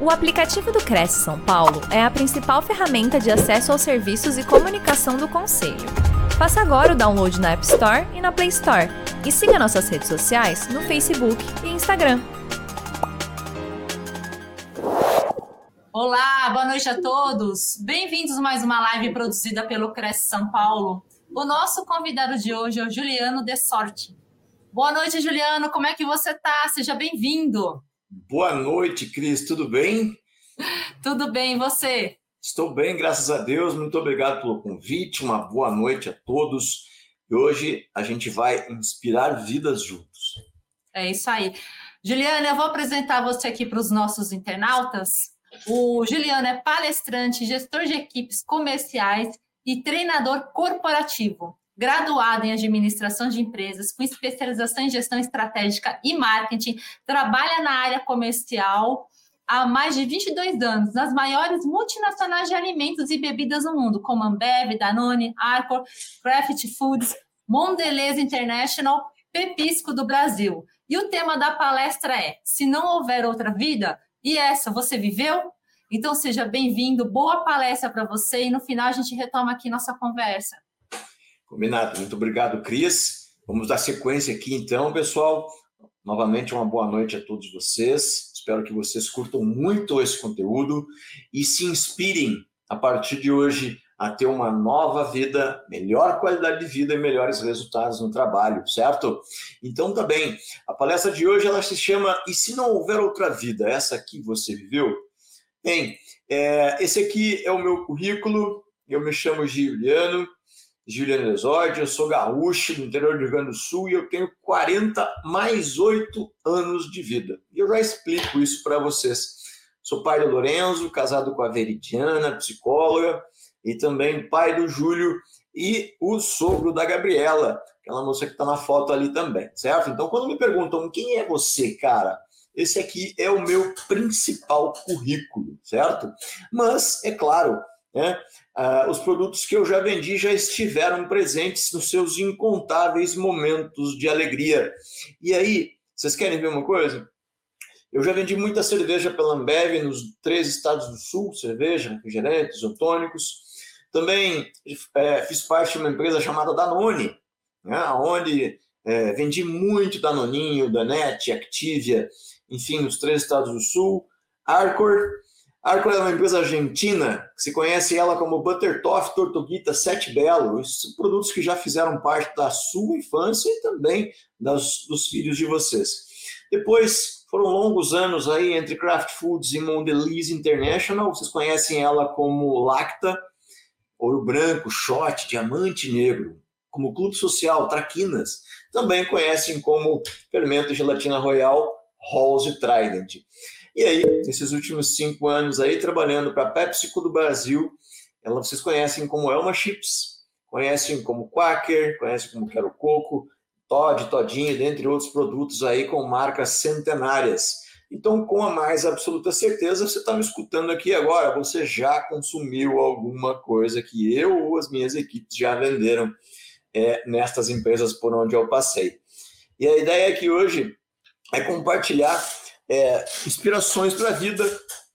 O aplicativo do Cresce São Paulo é a principal ferramenta de acesso aos serviços e comunicação do Conselho. Faça agora o download na App Store e na Play Store. E siga nossas redes sociais no Facebook e Instagram. Olá, boa noite a todos. Bem-vindos a mais uma live produzida pelo Cresce São Paulo. O nosso convidado de hoje é o Juliano De Sorte. Boa noite, Juliano. Como é que você está? Seja bem-vindo. Boa noite, Cris. Tudo bem? Tudo bem, e você? Estou bem, graças a Deus. Muito obrigado pelo convite. Uma boa noite a todos. E hoje a gente vai inspirar vidas juntos. É isso aí. Juliana, eu vou apresentar você aqui para os nossos internautas. O Juliano é palestrante, gestor de equipes comerciais e treinador corporativo graduado em administração de empresas, com especialização em gestão estratégica e marketing, trabalha na área comercial há mais de 22 anos, nas maiores multinacionais de alimentos e bebidas do mundo, como Ambev, Danone, Arcor, Kraft Foods, Mondelez International, Pepisco do Brasil. E o tema da palestra é: Se não houver outra vida, e essa você viveu? Então seja bem-vindo, boa palestra para você e no final a gente retoma aqui nossa conversa. Combinado. Muito obrigado, Cris. Vamos dar sequência aqui, então, pessoal. Novamente, uma boa noite a todos vocês. Espero que vocês curtam muito esse conteúdo e se inspirem a partir de hoje a ter uma nova vida, melhor qualidade de vida e melhores resultados no trabalho, certo? Então, tá bem. A palestra de hoje ela se chama E se não houver outra vida? Essa aqui você viveu? Bem, é, esse aqui é o meu currículo. Eu me chamo Juliano, Juliano Exódio, eu sou gaúcho do interior do Rio Grande do Sul e eu tenho 40 mais 8 anos de vida. E eu já explico isso para vocês. Sou pai do Lorenzo, casado com a Veridiana, psicóloga, e também pai do Júlio e o sogro da Gabriela, aquela moça que está na foto ali também, certo? Então, quando me perguntam quem é você, cara, esse aqui é o meu principal currículo, certo? Mas, é claro, né? Ah, os produtos que eu já vendi já estiveram presentes nos seus incontáveis momentos de alegria. E aí, vocês querem ver uma coisa? Eu já vendi muita cerveja pela Ambev nos três estados do sul, cerveja, refrigerantes, isotônicos. Também é, fiz parte de uma empresa chamada Danone, né, onde é, vendi muito Danoninho, Danette, Activia, enfim, nos três estados do sul. Arcor, Arco é uma empresa argentina, se conhece ela como Buttertoff, Tortuguita, Sete Belo. Esses produtos que já fizeram parte da sua infância e também das, dos filhos de vocês. Depois, foram longos anos aí entre Kraft Foods e Mondelez International. Vocês conhecem ela como Lacta, Ouro Branco, Shot, Diamante Negro. Como Clube Social, Traquinas. Também conhecem como Fermento Gelatina Royal, Halls e Trident. E aí, nesses últimos cinco anos aí, trabalhando para a PepsiCo do Brasil, ela, vocês conhecem como Elma Chips, conhecem como Quaker, conhecem como Quero Coco, Todd, Todinho, dentre outros produtos aí com marcas centenárias. Então, com a mais absoluta certeza, você está me escutando aqui agora, você já consumiu alguma coisa que eu ou as minhas equipes já venderam é, nestas empresas por onde eu passei. E a ideia que hoje é compartilhar é, inspirações para a vida,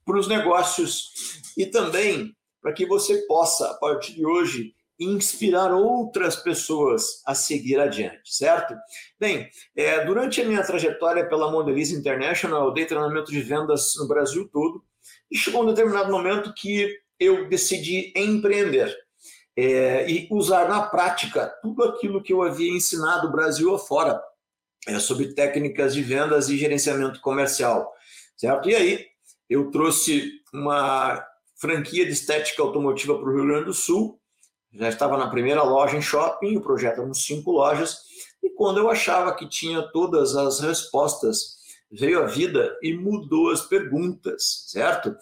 para os negócios e também para que você possa, a partir de hoje, inspirar outras pessoas a seguir adiante, certo? Bem, é, durante a minha trajetória pela Mondelez International, eu dei treinamento de vendas no Brasil todo e chegou um determinado momento que eu decidi empreender é, e usar na prática tudo aquilo que eu havia ensinado Brasil afora é, sobre técnicas de vendas e gerenciamento comercial, certo? E aí eu trouxe uma franquia de estética automotiva para o Rio Grande do Sul, já estava na primeira loja em shopping, o projeto eram cinco lojas, e quando eu achava que tinha todas as respostas, veio a vida e mudou as perguntas, certo?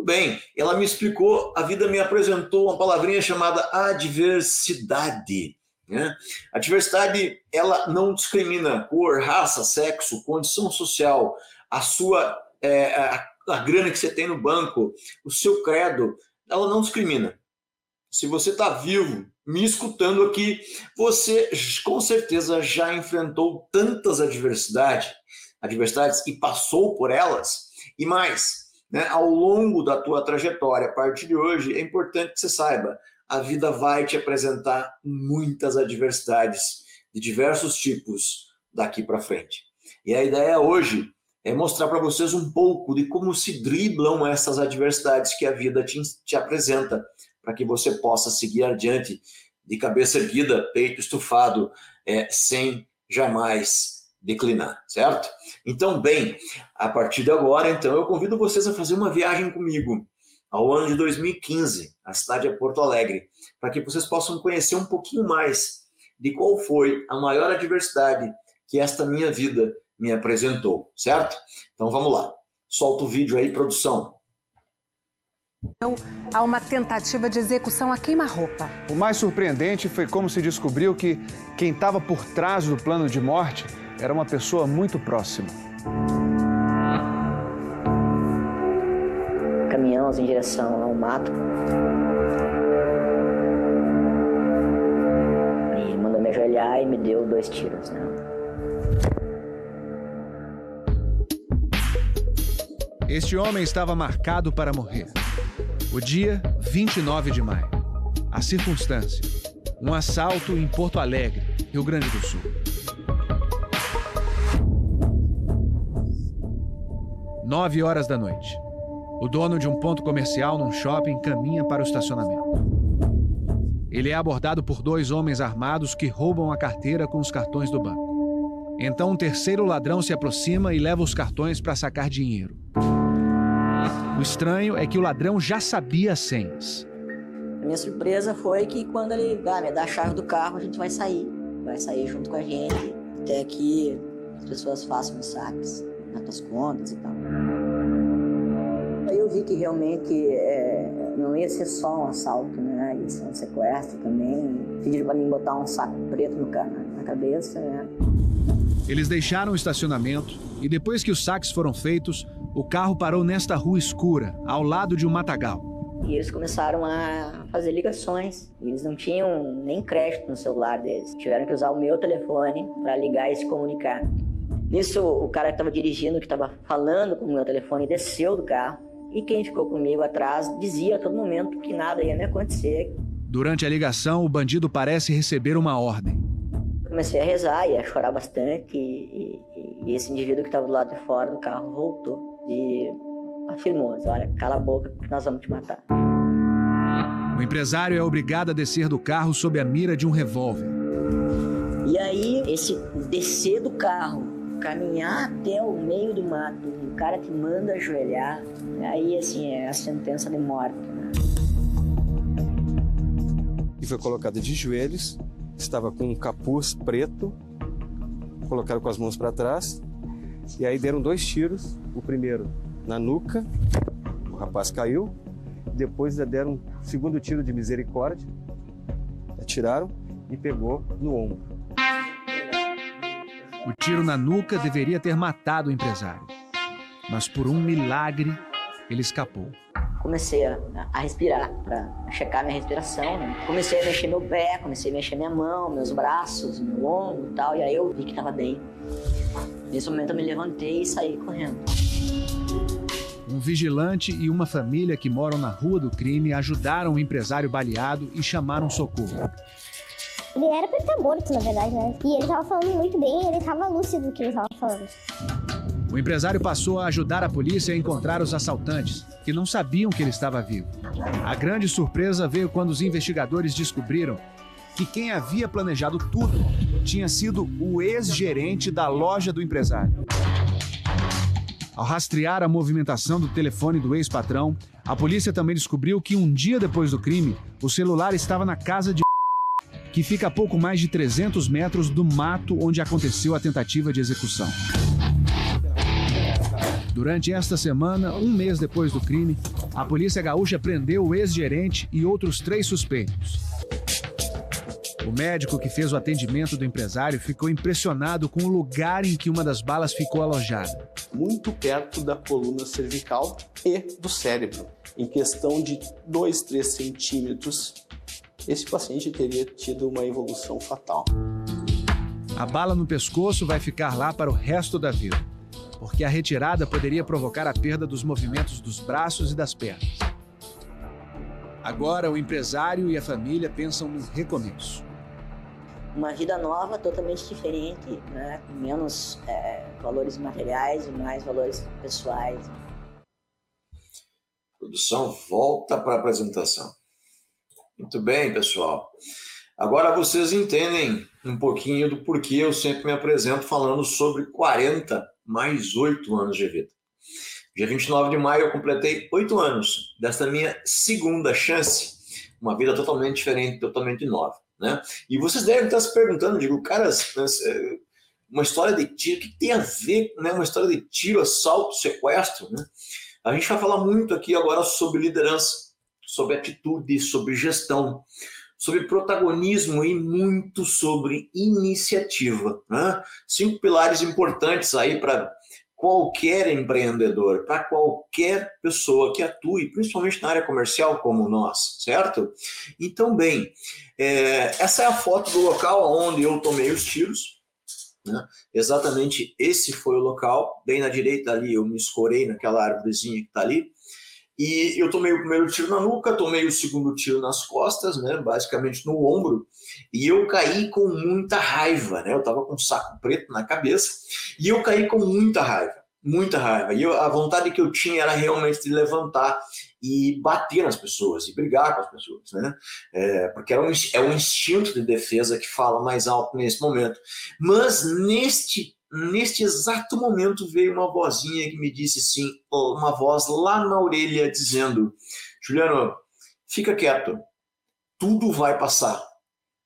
Bem, ela me explicou, a vida me apresentou uma palavrinha chamada adversidade. Né? A diversidade ela não discrimina cor, raça, sexo, condição social, a sua é, a, a grana que você tem no banco, o seu credo, ela não discrimina. Se você está vivo, me escutando aqui, você com certeza já enfrentou tantas adversidades, adversidades e passou por elas, e mais, né, ao longo da tua trajetória, a partir de hoje, é importante que você saiba, a vida vai te apresentar muitas adversidades de diversos tipos daqui para frente. E a ideia hoje é mostrar para vocês um pouco de como se driblam essas adversidades que a vida te, te apresenta, para que você possa seguir adiante de cabeça erguida, peito estufado, é, sem jamais declinar, certo? Então, bem, a partir de agora, então, eu convido vocês a fazer uma viagem comigo ao ano de 2015, a cidade é Porto Alegre, para que vocês possam conhecer um pouquinho mais de qual foi a maior adversidade que esta minha vida me apresentou, certo? Então vamos lá. Solta o vídeo aí, produção. Então, há uma tentativa de execução a queima-roupa. O mais surpreendente foi como se descobriu que quem estava por trás do plano de morte era uma pessoa muito próxima. Caminhamos em direção ao mato. E mandou me ajoelhar e me deu dois tiros, né? Este homem estava marcado para morrer. O dia 29 de maio. A circunstância: um assalto em Porto Alegre, Rio Grande do Sul. Nove horas da noite. O dono de um ponto comercial num shopping caminha para o estacionamento. Ele é abordado por dois homens armados que roubam a carteira com os cartões do banco. Então um terceiro ladrão se aproxima e leva os cartões para sacar dinheiro. O estranho é que o ladrão já sabia as senhas. A minha surpresa foi que quando ele ah, me dá a chave do carro, a gente vai sair. Vai sair junto com a gente, até que as pessoas façam os saques nas tuas contas e tal. Eu vi que realmente é, não ia ser só um assalto, né? Ia ser um sequestro também. Pediram para mim botar um saco preto no, na cabeça, né? Eles deixaram o estacionamento e depois que os saques foram feitos, o carro parou nesta rua escura, ao lado de um matagal. E eles começaram a fazer ligações. Eles não tinham nem crédito no celular deles. Tiveram que usar o meu telefone para ligar e se comunicar. Nisso, o cara que estava dirigindo, que estava falando com o meu telefone, desceu do carro. E quem ficou comigo atrás dizia a todo momento que nada ia me acontecer. Durante a ligação, o bandido parece receber uma ordem. Comecei a rezar e a chorar bastante. E, e, e esse indivíduo que estava do lado de fora do carro voltou e afirmou: Olha, cala a boca, que nós vamos te matar. O empresário é obrigado a descer do carro sob a mira de um revólver. E aí, esse descer do carro, caminhar até o meio do mato, o cara te manda ajoelhar, aí assim é a sentença de morte. Né? E foi colocado de joelhos, estava com um capuz preto, colocaram com as mãos para trás, e aí deram dois tiros, o primeiro na nuca, o rapaz caiu, depois deram um segundo tiro de misericórdia, atiraram e pegou no ombro. O tiro na nuca deveria ter matado o empresário, mas por um milagre ele escapou. Comecei a, a respirar, para checar minha respiração. Né? Comecei a mexer meu pé, comecei a mexer minha mão, meus braços, meu ombro e tal, e aí eu vi que estava bem. Nesse momento eu me levantei e saí correndo. Um vigilante e uma família que moram na rua do crime ajudaram o empresário baleado e chamaram socorro. Ele era pra estar morto, na verdade, né? E ele tava falando muito bem, ele tava lúcido do que ele tava falando. O empresário passou a ajudar a polícia a encontrar os assaltantes, que não sabiam que ele estava vivo. A grande surpresa veio quando os investigadores descobriram que quem havia planejado tudo tinha sido o ex-gerente da loja do empresário. Ao rastrear a movimentação do telefone do ex-patrão, a polícia também descobriu que um dia depois do crime, o celular estava na casa de que fica a pouco mais de 300 metros do mato onde aconteceu a tentativa de execução. Durante esta semana, um mês depois do crime, a polícia gaúcha prendeu o ex-gerente e outros três suspeitos. O médico que fez o atendimento do empresário ficou impressionado com o lugar em que uma das balas ficou alojada. Muito perto da coluna cervical e do cérebro. Em questão de 2, 3 centímetros, esse paciente teria tido uma evolução fatal. A bala no pescoço vai ficar lá para o resto da vida. porque a retirada poderia provocar a perda dos movimentos dos braços e das pernas. Agora, o empresário e a família pensam no recomeço. Uma vida nova, totalmente diferente, né? com menos é, valores materiais e mais valores pessoais. Produção, volta para a apresentação. Muito bem, pessoal. Agora vocês entendem um pouquinho do porquê eu sempre me apresento falando sobre 40 mais 8 anos de vida. Dia 29 de maio eu completei 8 anos desta minha segunda chance, uma vida totalmente diferente, totalmente nova. Né? E vocês devem estar se perguntando, digo, caras, uma história de tiro, o que tem a ver né, uma história de tiro, assalto, sequestro? Né? A gente vai falar muito aqui agora sobre liderança, sobre atitude, sobre gestão, sobre protagonismo e muito sobre iniciativa. Né? Cinco pilares importantes aí para qualquer empreendedor, para qualquer pessoa que atue, principalmente na área comercial como nós, certo? Então, bem, é, essa é a foto do local onde eu tomei os tiros. Né? Exatamente esse foi o local. Bem na direita ali, eu me escorei naquela árvorezinha que está ali. E eu tomei o primeiro tiro na nuca, tomei o segundo tiro nas costas, né, basicamente no ombro, e eu caí com muita raiva, né? Eu estava com um saco preto na cabeça, e eu caí com muita raiva, muita raiva. E eu, a vontade que eu tinha era realmente de levantar e bater nas pessoas, e brigar com as pessoas, né? É, porque é um, é um instinto de defesa que fala mais alto nesse momento. Mas neste Neste exato momento veio uma vozinha que me disse sim, uma voz lá na orelha dizendo: Juliano, fica quieto, tudo vai passar.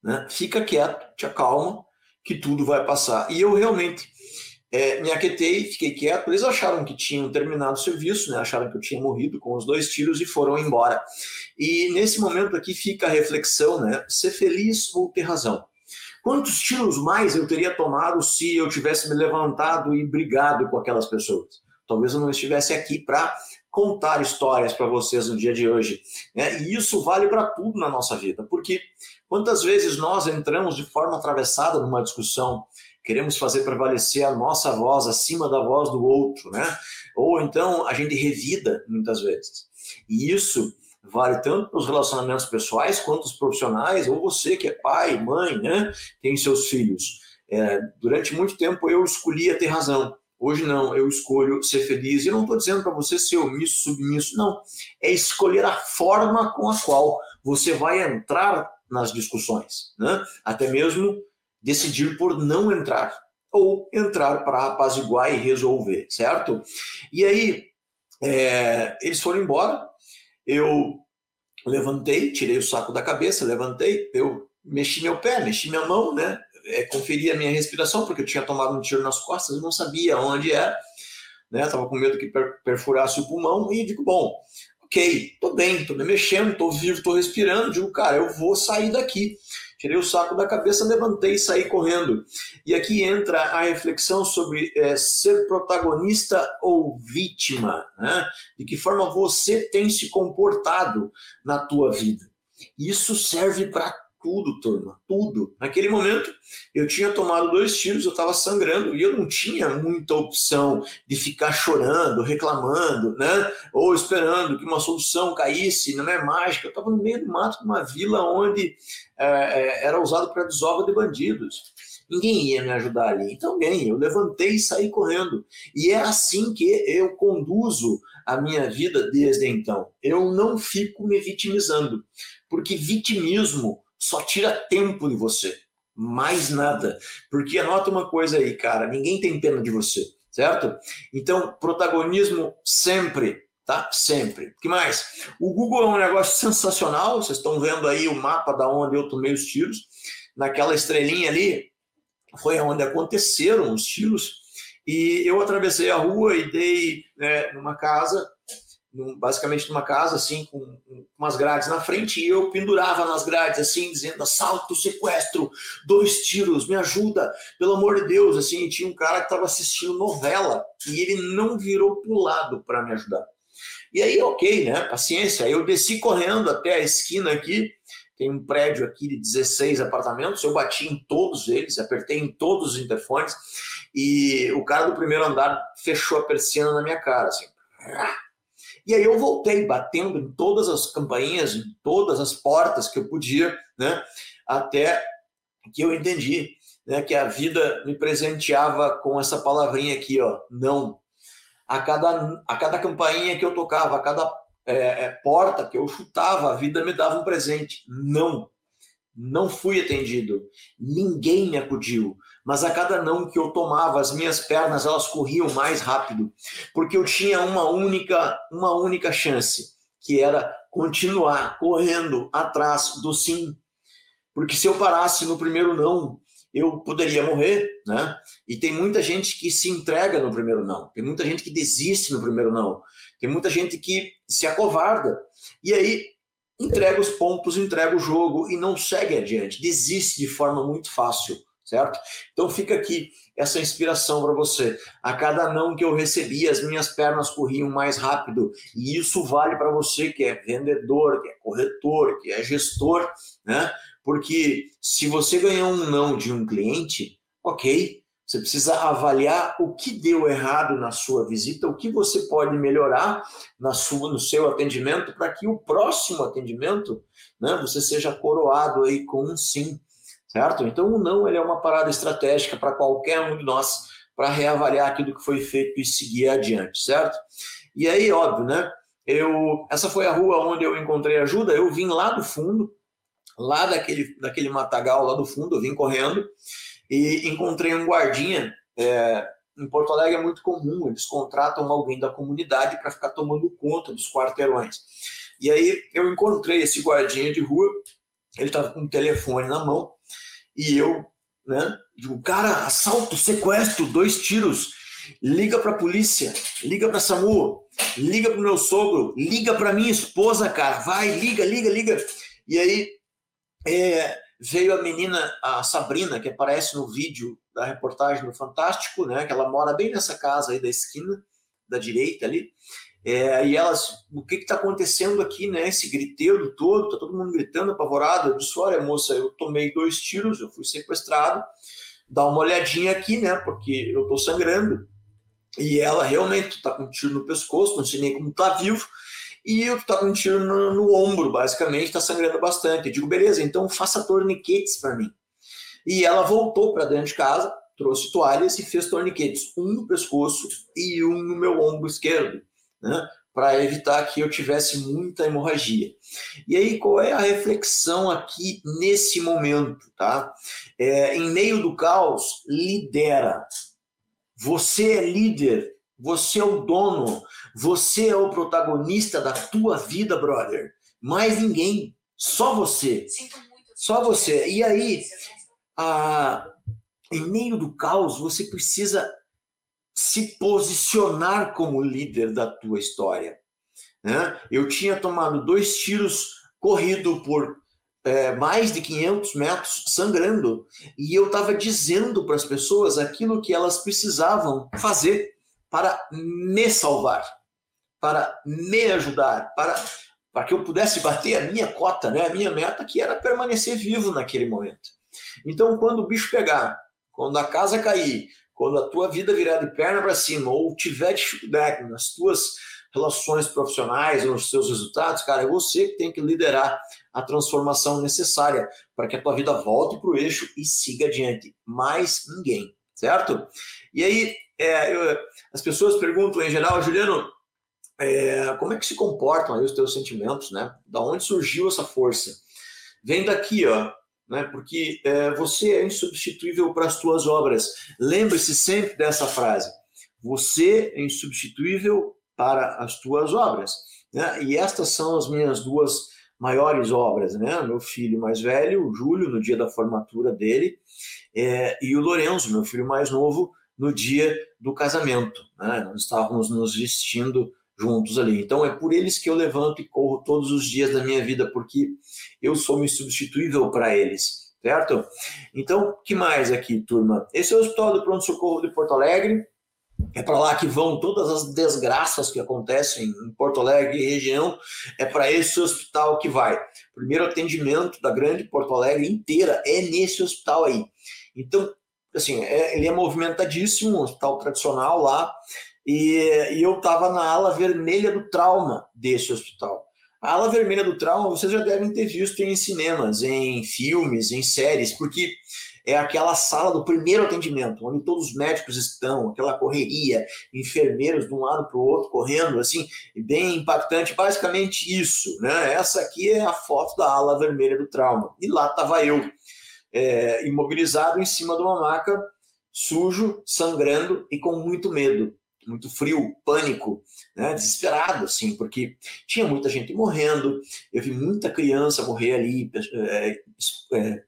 Né? Fica quieto, te acalma, que tudo vai passar. E eu realmente é, me aquetei, fiquei quieto. Eles acharam que tinham terminado o serviço, né? acharam que eu tinha morrido com os dois tiros e foram embora. E nesse momento aqui fica a reflexão: né? ser feliz ou ter razão. Quantos tiros mais eu teria tomado se eu tivesse me levantado e brigado com aquelas pessoas? Talvez eu não estivesse aqui para contar histórias para vocês no dia de hoje. Né? E isso vale para tudo na nossa vida, porque quantas vezes nós entramos de forma atravessada numa discussão, queremos fazer prevalecer a nossa voz acima da voz do outro, né? Ou então a gente revida muitas vezes. E isso vale tanto para os relacionamentos pessoais quanto os profissionais, ou você que é pai, mãe, né, tem seus filhos. É, durante muito tempo eu escolhia ter razão. Hoje não, eu escolho ser feliz. E não estou dizendo para você ser omisso, submisso, não. É escolher a forma com a qual você vai entrar nas discussões, né? Até mesmo decidir por não entrar ou entrar para apaziguar e resolver, certo? E aí é, eles foram embora, eu levantei, tirei o saco da cabeça, levantei, eu mexi meu pé, mexi minha mão, né? É, conferi a minha respiração, porque eu tinha tomado um tiro nas costas, eu não sabia onde era, né? Tava com medo que perfurasse o pulmão e digo, bom, ok, tô bem, tô me mexendo, tô vivo, tô respirando, digo, cara, eu vou sair daqui. Tirei o saco da cabeça, levantei e saí correndo. E aqui entra a reflexão sobre é, ser protagonista ou vítima, né? De que forma você tem se comportado na tua vida. Isso serve para tudo, turma, tudo. Naquele momento, eu tinha tomado dois tiros, eu estava sangrando e eu não tinha muita opção de ficar chorando, reclamando, né? Ou esperando que uma solução caísse, não é mágica. Eu estava no meio do mato, numa vila onde é, é, era usado para desova de bandidos. Ninguém ia me ajudar ali. Então, bem, eu levantei e saí correndo. E é assim que eu conduzo a minha vida desde então. Eu não fico me vitimizando, porque vitimismo só tira tempo de você, mais nada. Porque anota uma coisa aí, cara, ninguém tem pena de você, certo? Então, protagonismo sempre, tá? Sempre. Que mais? O Google é um negócio sensacional, vocês estão vendo aí o mapa da onde eu tomei os tiros. Naquela estrelinha ali foi onde aconteceram os tiros. E eu atravessei a rua e dei né, numa casa num, basicamente numa casa assim com, com umas grades na frente e eu pendurava nas grades assim dizendo assalto, sequestro, dois tiros, me ajuda, pelo amor de Deus, assim, tinha um cara que estava assistindo novela e ele não virou pro lado para me ajudar. E aí, ok, né? Paciência. Eu desci correndo até a esquina aqui, tem um prédio aqui de 16 apartamentos, eu bati em todos eles, apertei em todos os interfones e o cara do primeiro andar fechou a persiana na minha cara, assim. E aí eu voltei batendo em todas as campainhas, em todas as portas que eu podia, né? Até que eu entendi, né, que a vida me presenteava com essa palavrinha aqui, ó, não. A cada, a cada campainha que eu tocava, a cada é, é, porta que eu chutava, a vida me dava um presente. Não. Não fui atendido. Ninguém me acudiu. Mas a cada não que eu tomava, as minhas pernas elas corriam mais rápido, porque eu tinha uma única, uma única chance, que era continuar correndo atrás do sim. Porque se eu parasse no primeiro não, eu poderia morrer, né? E tem muita gente que se entrega no primeiro não, tem muita gente que desiste no primeiro não, tem muita gente que se acovarda. E aí entrega os pontos, entrega o jogo e não segue adiante, desiste de forma muito fácil, certo? Então fica aqui essa inspiração para você. A cada não que eu recebi, as minhas pernas corriam mais rápido e isso vale para você que é vendedor, que é corretor, que é gestor, né? Porque se você ganhou um não de um cliente, ok, você precisa avaliar o que deu errado na sua visita, o que você pode melhorar na sua, no seu atendimento para que o próximo atendimento, né, você seja coroado aí com um sim, certo? Então o não ele é uma parada estratégica para qualquer um de nós para reavaliar aquilo que foi feito e seguir adiante, certo? E aí, óbvio, né? Eu, essa foi a rua onde eu encontrei ajuda. Eu vim lá do fundo, lá daquele, daquele matagal lá do fundo, eu vim correndo e encontrei um guardinha. É, em Porto Alegre é muito comum, eles contratam alguém da comunidade para ficar tomando conta dos quarteirões. E aí eu encontrei esse guardinha de rua, ele estava com um telefone na mão, e eu, né, digo, cara, assalto, sequestro, dois tiros, liga para a polícia, liga para SAMU, liga para meu sogro, liga para minha esposa, cara, vai, liga, liga, liga. E aí é, veio a menina, a Sabrina, que aparece no vídeo da reportagem do Fantástico, né? Que ela mora bem nessa casa aí da esquina, da direita ali. É, e elas, o que está acontecendo aqui, né? Esse griteiro todo, tá todo mundo gritando, apavorado. Eu disse: Olha, moça, eu tomei dois tiros, eu fui sequestrado. Dá uma olhadinha aqui, né? Porque eu tô sangrando. E ela realmente está com um tiro no pescoço, não sei nem como tá vivo e eu tô com um tiro no, no ombro, basicamente, está sangrando bastante. Eu digo, beleza, então faça torniquetes para mim. E ela voltou para dentro de casa, trouxe toalhas e fez torniquetes, um no pescoço e um no meu ombro esquerdo, né? Para evitar que eu tivesse muita hemorragia. E aí, qual é a reflexão aqui nesse momento, tá? É, em meio do caos, lidera. Você é líder, você é o dono, você é o protagonista da tua vida, brother. Mais ninguém. Só você. Só você. E aí, a, em meio do caos, você precisa se posicionar como líder da tua história. Né? Eu tinha tomado dois tiros corrido por é, mais de 500 metros, sangrando, e eu estava dizendo para as pessoas aquilo que elas precisavam fazer para me salvar para me ajudar, para, para que eu pudesse bater a minha cota, né, a minha meta, que era permanecer vivo naquele momento. Então, quando o bicho pegar, quando a casa cair, quando a tua vida virar de perna para cima, ou tiver dificuldade nas tuas relações profissionais, nos seus resultados, cara, é você que tem que liderar a transformação necessária para que a tua vida volte para o eixo e siga adiante. Mais ninguém, certo? E aí, é, eu, as pessoas perguntam em geral, Juliano, é, como é que se comportam aí os teus sentimentos, né? Da onde surgiu essa força? Vem daqui, ó, né? Porque é, você é insubstituível para as tuas obras. Lembre-se sempre dessa frase. Você é insubstituível para as tuas obras. Né? E estas são as minhas duas maiores obras, né? Meu filho mais velho, o Júlio, no dia da formatura dele, é, e o Lourenço, meu filho mais novo, no dia do casamento. Né? Nós estávamos nos vestindo juntos ali. Então é por eles que eu levanto e corro todos os dias da minha vida, porque eu sou insubstituível para eles, certo? Então, que mais aqui, turma? Esse é o Hospital do Pronto Socorro de Porto Alegre. É para lá que vão todas as desgraças que acontecem em Porto Alegre e região. É para esse hospital que vai. Primeiro atendimento da grande Porto Alegre inteira é nesse hospital aí. Então, assim, é, ele é movimentadíssimo, um hospital tradicional lá, e, e eu estava na ala vermelha do trauma desse hospital. A ala vermelha do trauma vocês já devem ter visto em cinemas, em filmes, em séries, porque é aquela sala do primeiro atendimento, onde todos os médicos estão, aquela correria, enfermeiros de um lado para o outro correndo, assim, bem impactante. Basicamente isso, né? Essa aqui é a foto da ala vermelha do trauma. E lá estava eu, é, imobilizado em cima de uma maca, sujo, sangrando e com muito medo muito frio, pânico, né, desesperado, assim, porque tinha muita gente morrendo, eu vi muita criança morrer ali, é, é,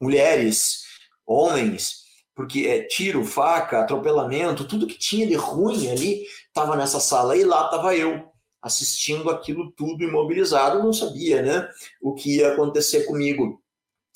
mulheres, homens, porque é tiro, faca, atropelamento, tudo que tinha de ruim ali estava nessa sala e lá estava eu assistindo aquilo tudo imobilizado, não sabia, né, o que ia acontecer comigo.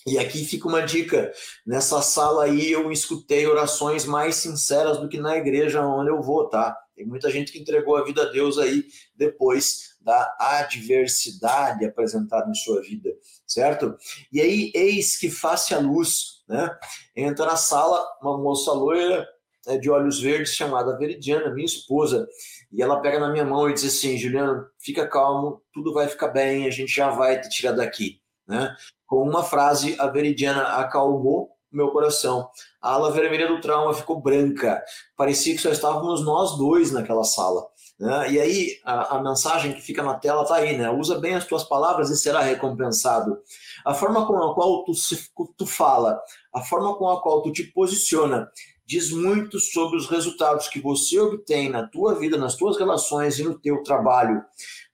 E aqui fica uma dica: nessa sala aí eu escutei orações mais sinceras do que na igreja onde eu vou, tá? Tem muita gente que entregou a vida a Deus aí depois da adversidade apresentada em sua vida, certo? E aí, eis que face a luz, né? Entra na sala uma moça loira é, de olhos verdes chamada Veridiana, minha esposa, e ela pega na minha mão e diz assim: Juliano, fica calmo, tudo vai ficar bem, a gente já vai te tirar daqui, né? Com uma frase, a Veridiana acalmou meu coração. A ala vermelha do trauma ficou branca. Parecia que só estávamos nós dois naquela sala. Né? E aí, a, a, mensagem que fica na tela está aí, né? Usa bem as tuas palavras e será recompensado. A forma com a qual tu, se, tu fala, a forma com a qual tu te posiciona, diz muito sobre os resultados que você obtém na tua vida, nas tuas relações e no teu trabalho.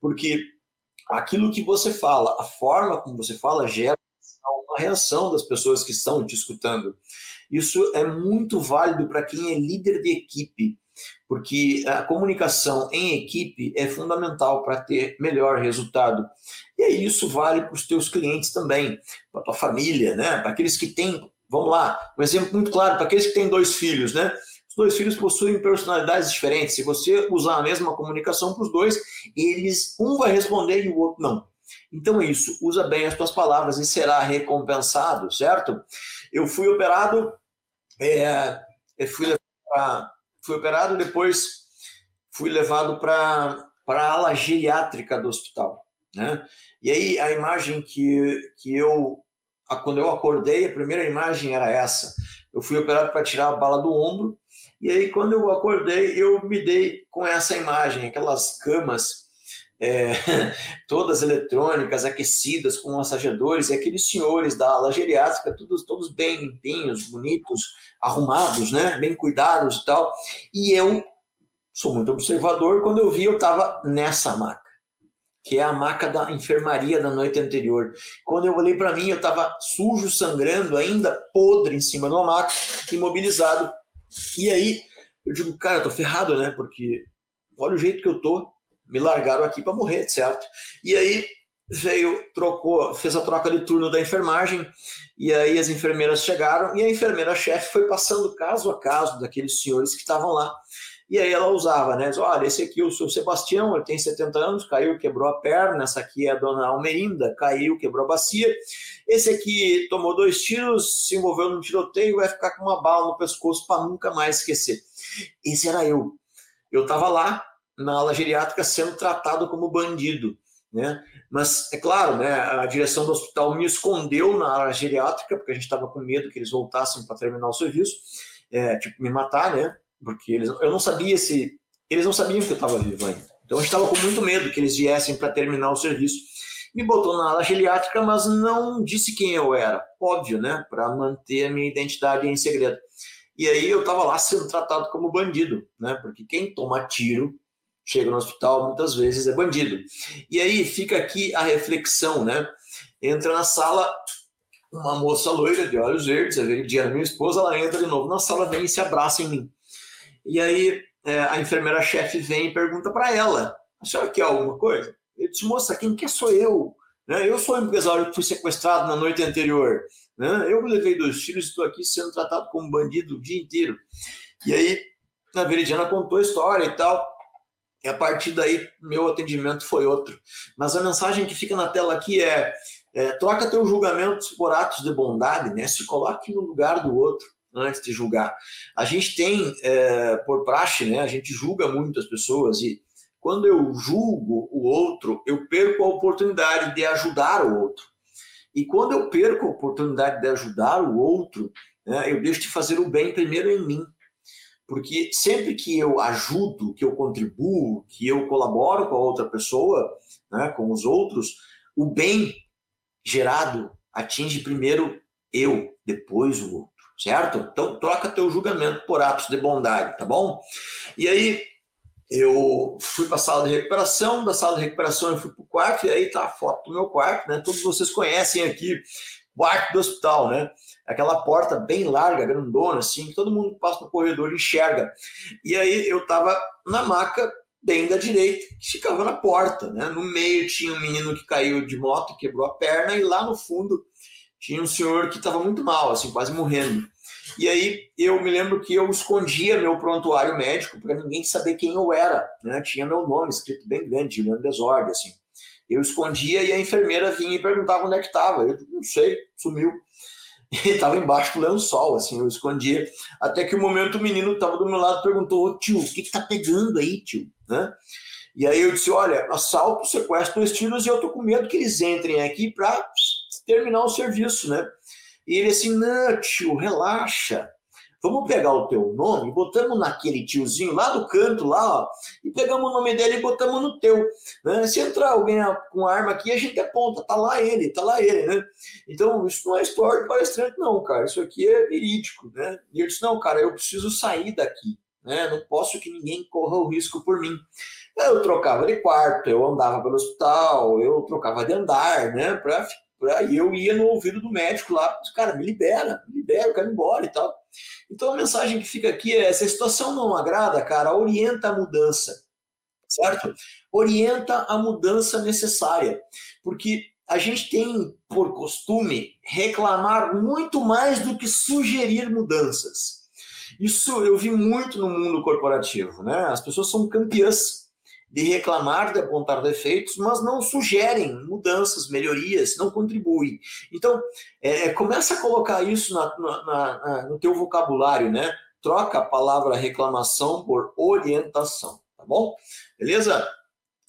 Porque aquilo que você fala, a forma como você fala, gera uma reação das pessoas que estão te escutando. Isso é muito válido para quem é líder de equipe, porque a comunicação em equipe é fundamental para ter melhor resultado. E isso vale para os teus clientes também, para a tua família, né? para aqueles que têm, vamos lá, um exemplo muito claro, para aqueles que têm dois filhos, né? Dois filhos possuem personalidades diferentes. Se você usar a mesma comunicação para os dois, eles um vai responder e o outro não. Então é isso, usa bem as tuas palavras e será recompensado, certo? Eu fui operado, é, eu fui, pra, fui operado depois fui levado para a ala geriátrica do hospital, né? E aí a imagem que, que eu, quando eu acordei, a primeira imagem era essa. Eu fui operado para tirar a bala do ombro, e aí quando eu acordei, eu me dei com essa imagem, aquelas camas é, todas eletrônicas, aquecidas, com massageadores, e aqueles senhores da ala geriátrica, todos, todos bem limpinhos, bonitos, arrumados, né? bem cuidados e tal. E eu sou muito observador, quando eu vi, eu estava nessa maca, que é a maca da enfermaria da noite anterior. Quando eu olhei para mim, eu estava sujo, sangrando, ainda podre em cima de uma maca, imobilizado. E aí, eu digo, cara, eu tô ferrado, né? Porque olha o jeito que eu tô me largaram aqui para morrer, certo? E aí veio, trocou, fez a troca de turno da enfermagem, e aí as enfermeiras chegaram, e a enfermeira-chefe foi passando caso a caso daqueles senhores que estavam lá. E aí ela usava, né? Diz, Olha, esse aqui é o seu Sebastião, ele tem 70 anos, caiu, quebrou a perna. Essa aqui é a dona Almerinda, caiu, quebrou a bacia. Esse aqui tomou dois tiros, se envolveu num tiroteio, vai ficar com uma bala no pescoço para nunca mais esquecer. Esse era eu. Eu estava lá, na ala geriátrica sendo tratado como bandido. Né? Mas, é claro, né, a direção do hospital me escondeu na ala geriátrica, porque a gente estava com medo que eles voltassem para terminar o serviço, é, tipo, me matar, né? Porque eles, eu não sabia se. Eles não sabiam que eu estava vivo ainda. Então gente estava com muito medo que eles viessem para terminar o serviço. Me botou na ala geriátrica, mas não disse quem eu era. Óbvio, né? Para manter a minha identidade em segredo. E aí eu estava lá sendo tratado como bandido, né? Porque quem toma tiro chega no hospital muitas vezes é bandido. E aí fica aqui a reflexão, né? Entra na sala uma moça loira de olhos verdes, a Veridiana, minha esposa, ela entra de novo na sala, vem e se abraça em mim. E aí é, a enfermeira-chefe vem e pergunta para ela: a senhora quer alguma coisa? Eu disse, moça, quem quer sou eu? Né? Eu sou o empresário que fui sequestrado na noite anterior. Né? Eu levei dois filhos e estou aqui sendo tratado como bandido o dia inteiro. E aí a Veridiana contou a história e tal. E a partir daí, meu atendimento foi outro. Mas a mensagem que fica na tela aqui é, é troca teus julgamentos por atos de bondade, né? Se coloque no lugar do outro. Antes de julgar. A gente tem, é, por praxe, né, a gente julga muito as pessoas e quando eu julgo o outro, eu perco a oportunidade de ajudar o outro. E quando eu perco a oportunidade de ajudar o outro, né, eu deixo de fazer o bem primeiro em mim. Porque sempre que eu ajudo, que eu contribuo, que eu colaboro com a outra pessoa, né, com os outros, o bem gerado atinge primeiro eu, depois o outro, certo? Então troca teu julgamento por atos de bondade, tá bom? E aí eu fui para a sala de recuperação, da sala de recuperação eu fui para o quarto, e aí tá a foto do meu quarto, né? Todos vocês conhecem aqui o quarto do hospital, né? Aquela porta bem larga, grandona, assim, que todo mundo que passa no corredor enxerga. E aí eu tava na maca bem da direita, que ficava na porta, né? No meio tinha um menino que caiu de moto, quebrou a perna, e lá no fundo tinha um senhor que estava muito mal, assim, quase morrendo. E aí eu me lembro que eu escondia meu prontuário médico para ninguém saber quem eu era, né? Tinha meu nome escrito bem grande, Juliano Desordem, assim. Eu escondia e a enfermeira vinha e perguntava onde é que estava. Eu não sei, sumiu. E estava embaixo do lençol, assim, eu escondia. Até que o um momento o menino estava do meu lado perguntou: tio, o que está pegando aí, tio? Né? E aí eu disse: olha, assalto, sequestro, estilos e eu tô com medo que eles entrem aqui para terminar o serviço, né? E ele assim, não, tio, relaxa. Vamos pegar o teu nome, botamos naquele tiozinho lá do canto, lá, ó, e pegamos o nome dele e botamos no teu. Né? Se entrar alguém com arma aqui, a gente aponta, tá lá ele, tá lá ele, né? Então, isso não é história de palestrante, não, cara. Isso aqui é verídico, né? E eu disse, não, cara, eu preciso sair daqui, né? Não posso que ninguém corra o risco por mim. Eu trocava de quarto, eu andava pelo hospital, eu trocava de andar, né? Pra e eu ia no ouvido do médico lá, cara, me libera, me libera, eu quero ir embora e tal. Então a mensagem que fica aqui é: se a situação não agrada, cara, orienta a mudança, certo? Orienta a mudança necessária, porque a gente tem por costume reclamar muito mais do que sugerir mudanças. Isso eu vi muito no mundo corporativo, né? As pessoas são campeãs de reclamar, de apontar defeitos, mas não sugerem mudanças, melhorias, não contribuem. Então, é, é começa a colocar isso na, na, na, no teu vocabulário, né? Troca a palavra reclamação por orientação, tá bom? Beleza?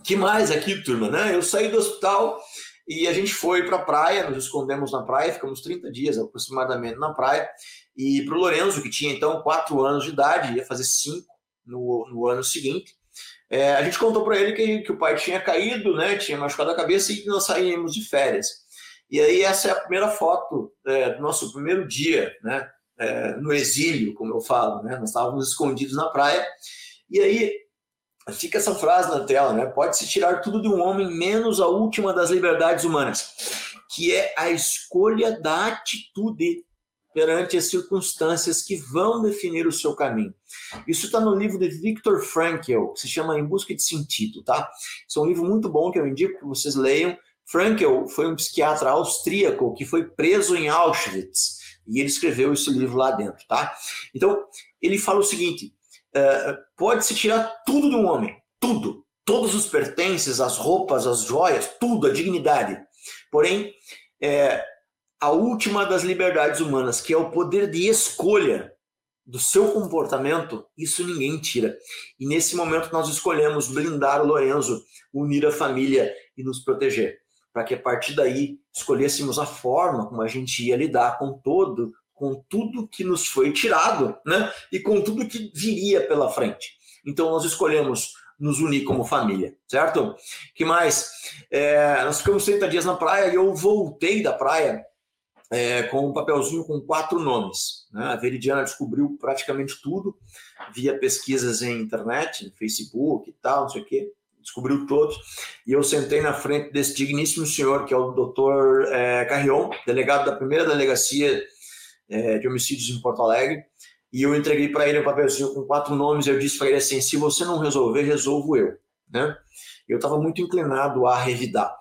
que mais aqui, turma, né? Eu saí do hospital e a gente foi para a praia, nos escondemos na praia, ficamos 30 dias aproximadamente na praia, e para o Lorenzo, que tinha então 4 anos de idade, ia fazer 5 no, no ano seguinte, é, a gente contou para ele que, que o pai tinha caído, né, tinha machucado a cabeça e que nós saímos de férias. E aí essa é a primeira foto é, do nosso primeiro dia, né, é, no exílio, como eu falo, né, nós estávamos escondidos na praia. E aí fica essa frase na tela, né, pode-se tirar tudo de um homem menos a última das liberdades humanas, que é a escolha da atitude perante as circunstâncias que vão definir o seu caminho. Isso está no livro de Viktor Frankl, que se chama Em Busca de Sentido, tá? Isso é um livro muito bom que eu indico que vocês leiam. Frankl foi um psiquiatra austríaco que foi preso em Auschwitz e ele escreveu esse livro lá dentro, tá? Então, ele fala o seguinte: uh, pode-se tirar tudo de um homem, tudo, todos os pertences, as roupas, as joias, tudo, a dignidade. Porém, é, a última das liberdades humanas, que é o poder de escolha do seu comportamento, isso ninguém tira. E nesse momento nós escolhemos blindar o Lorenzo, unir a família e nos proteger, para que a partir daí escolhêssemos a forma como a gente ia lidar com todo, com tudo que nos foi tirado, né? E com tudo que viria pela frente. Então nós escolhemos nos unir como família, certo? Que mais? É, nós ficamos 30 dias na praia e eu voltei da praia é, com um papelzinho com quatro nomes. Né? A Veridiana descobriu praticamente tudo via pesquisas em internet, Facebook e tal, não sei o quê. Descobriu todos. E eu sentei na frente desse digníssimo senhor, que é o doutor é, Carrion, delegado da primeira delegacia é, de homicídios em Porto Alegre. E eu entreguei para ele um papelzinho com quatro nomes. Eu disse para ele assim: se você não resolver, resolvo eu. Né? Eu estava muito inclinado a revidar.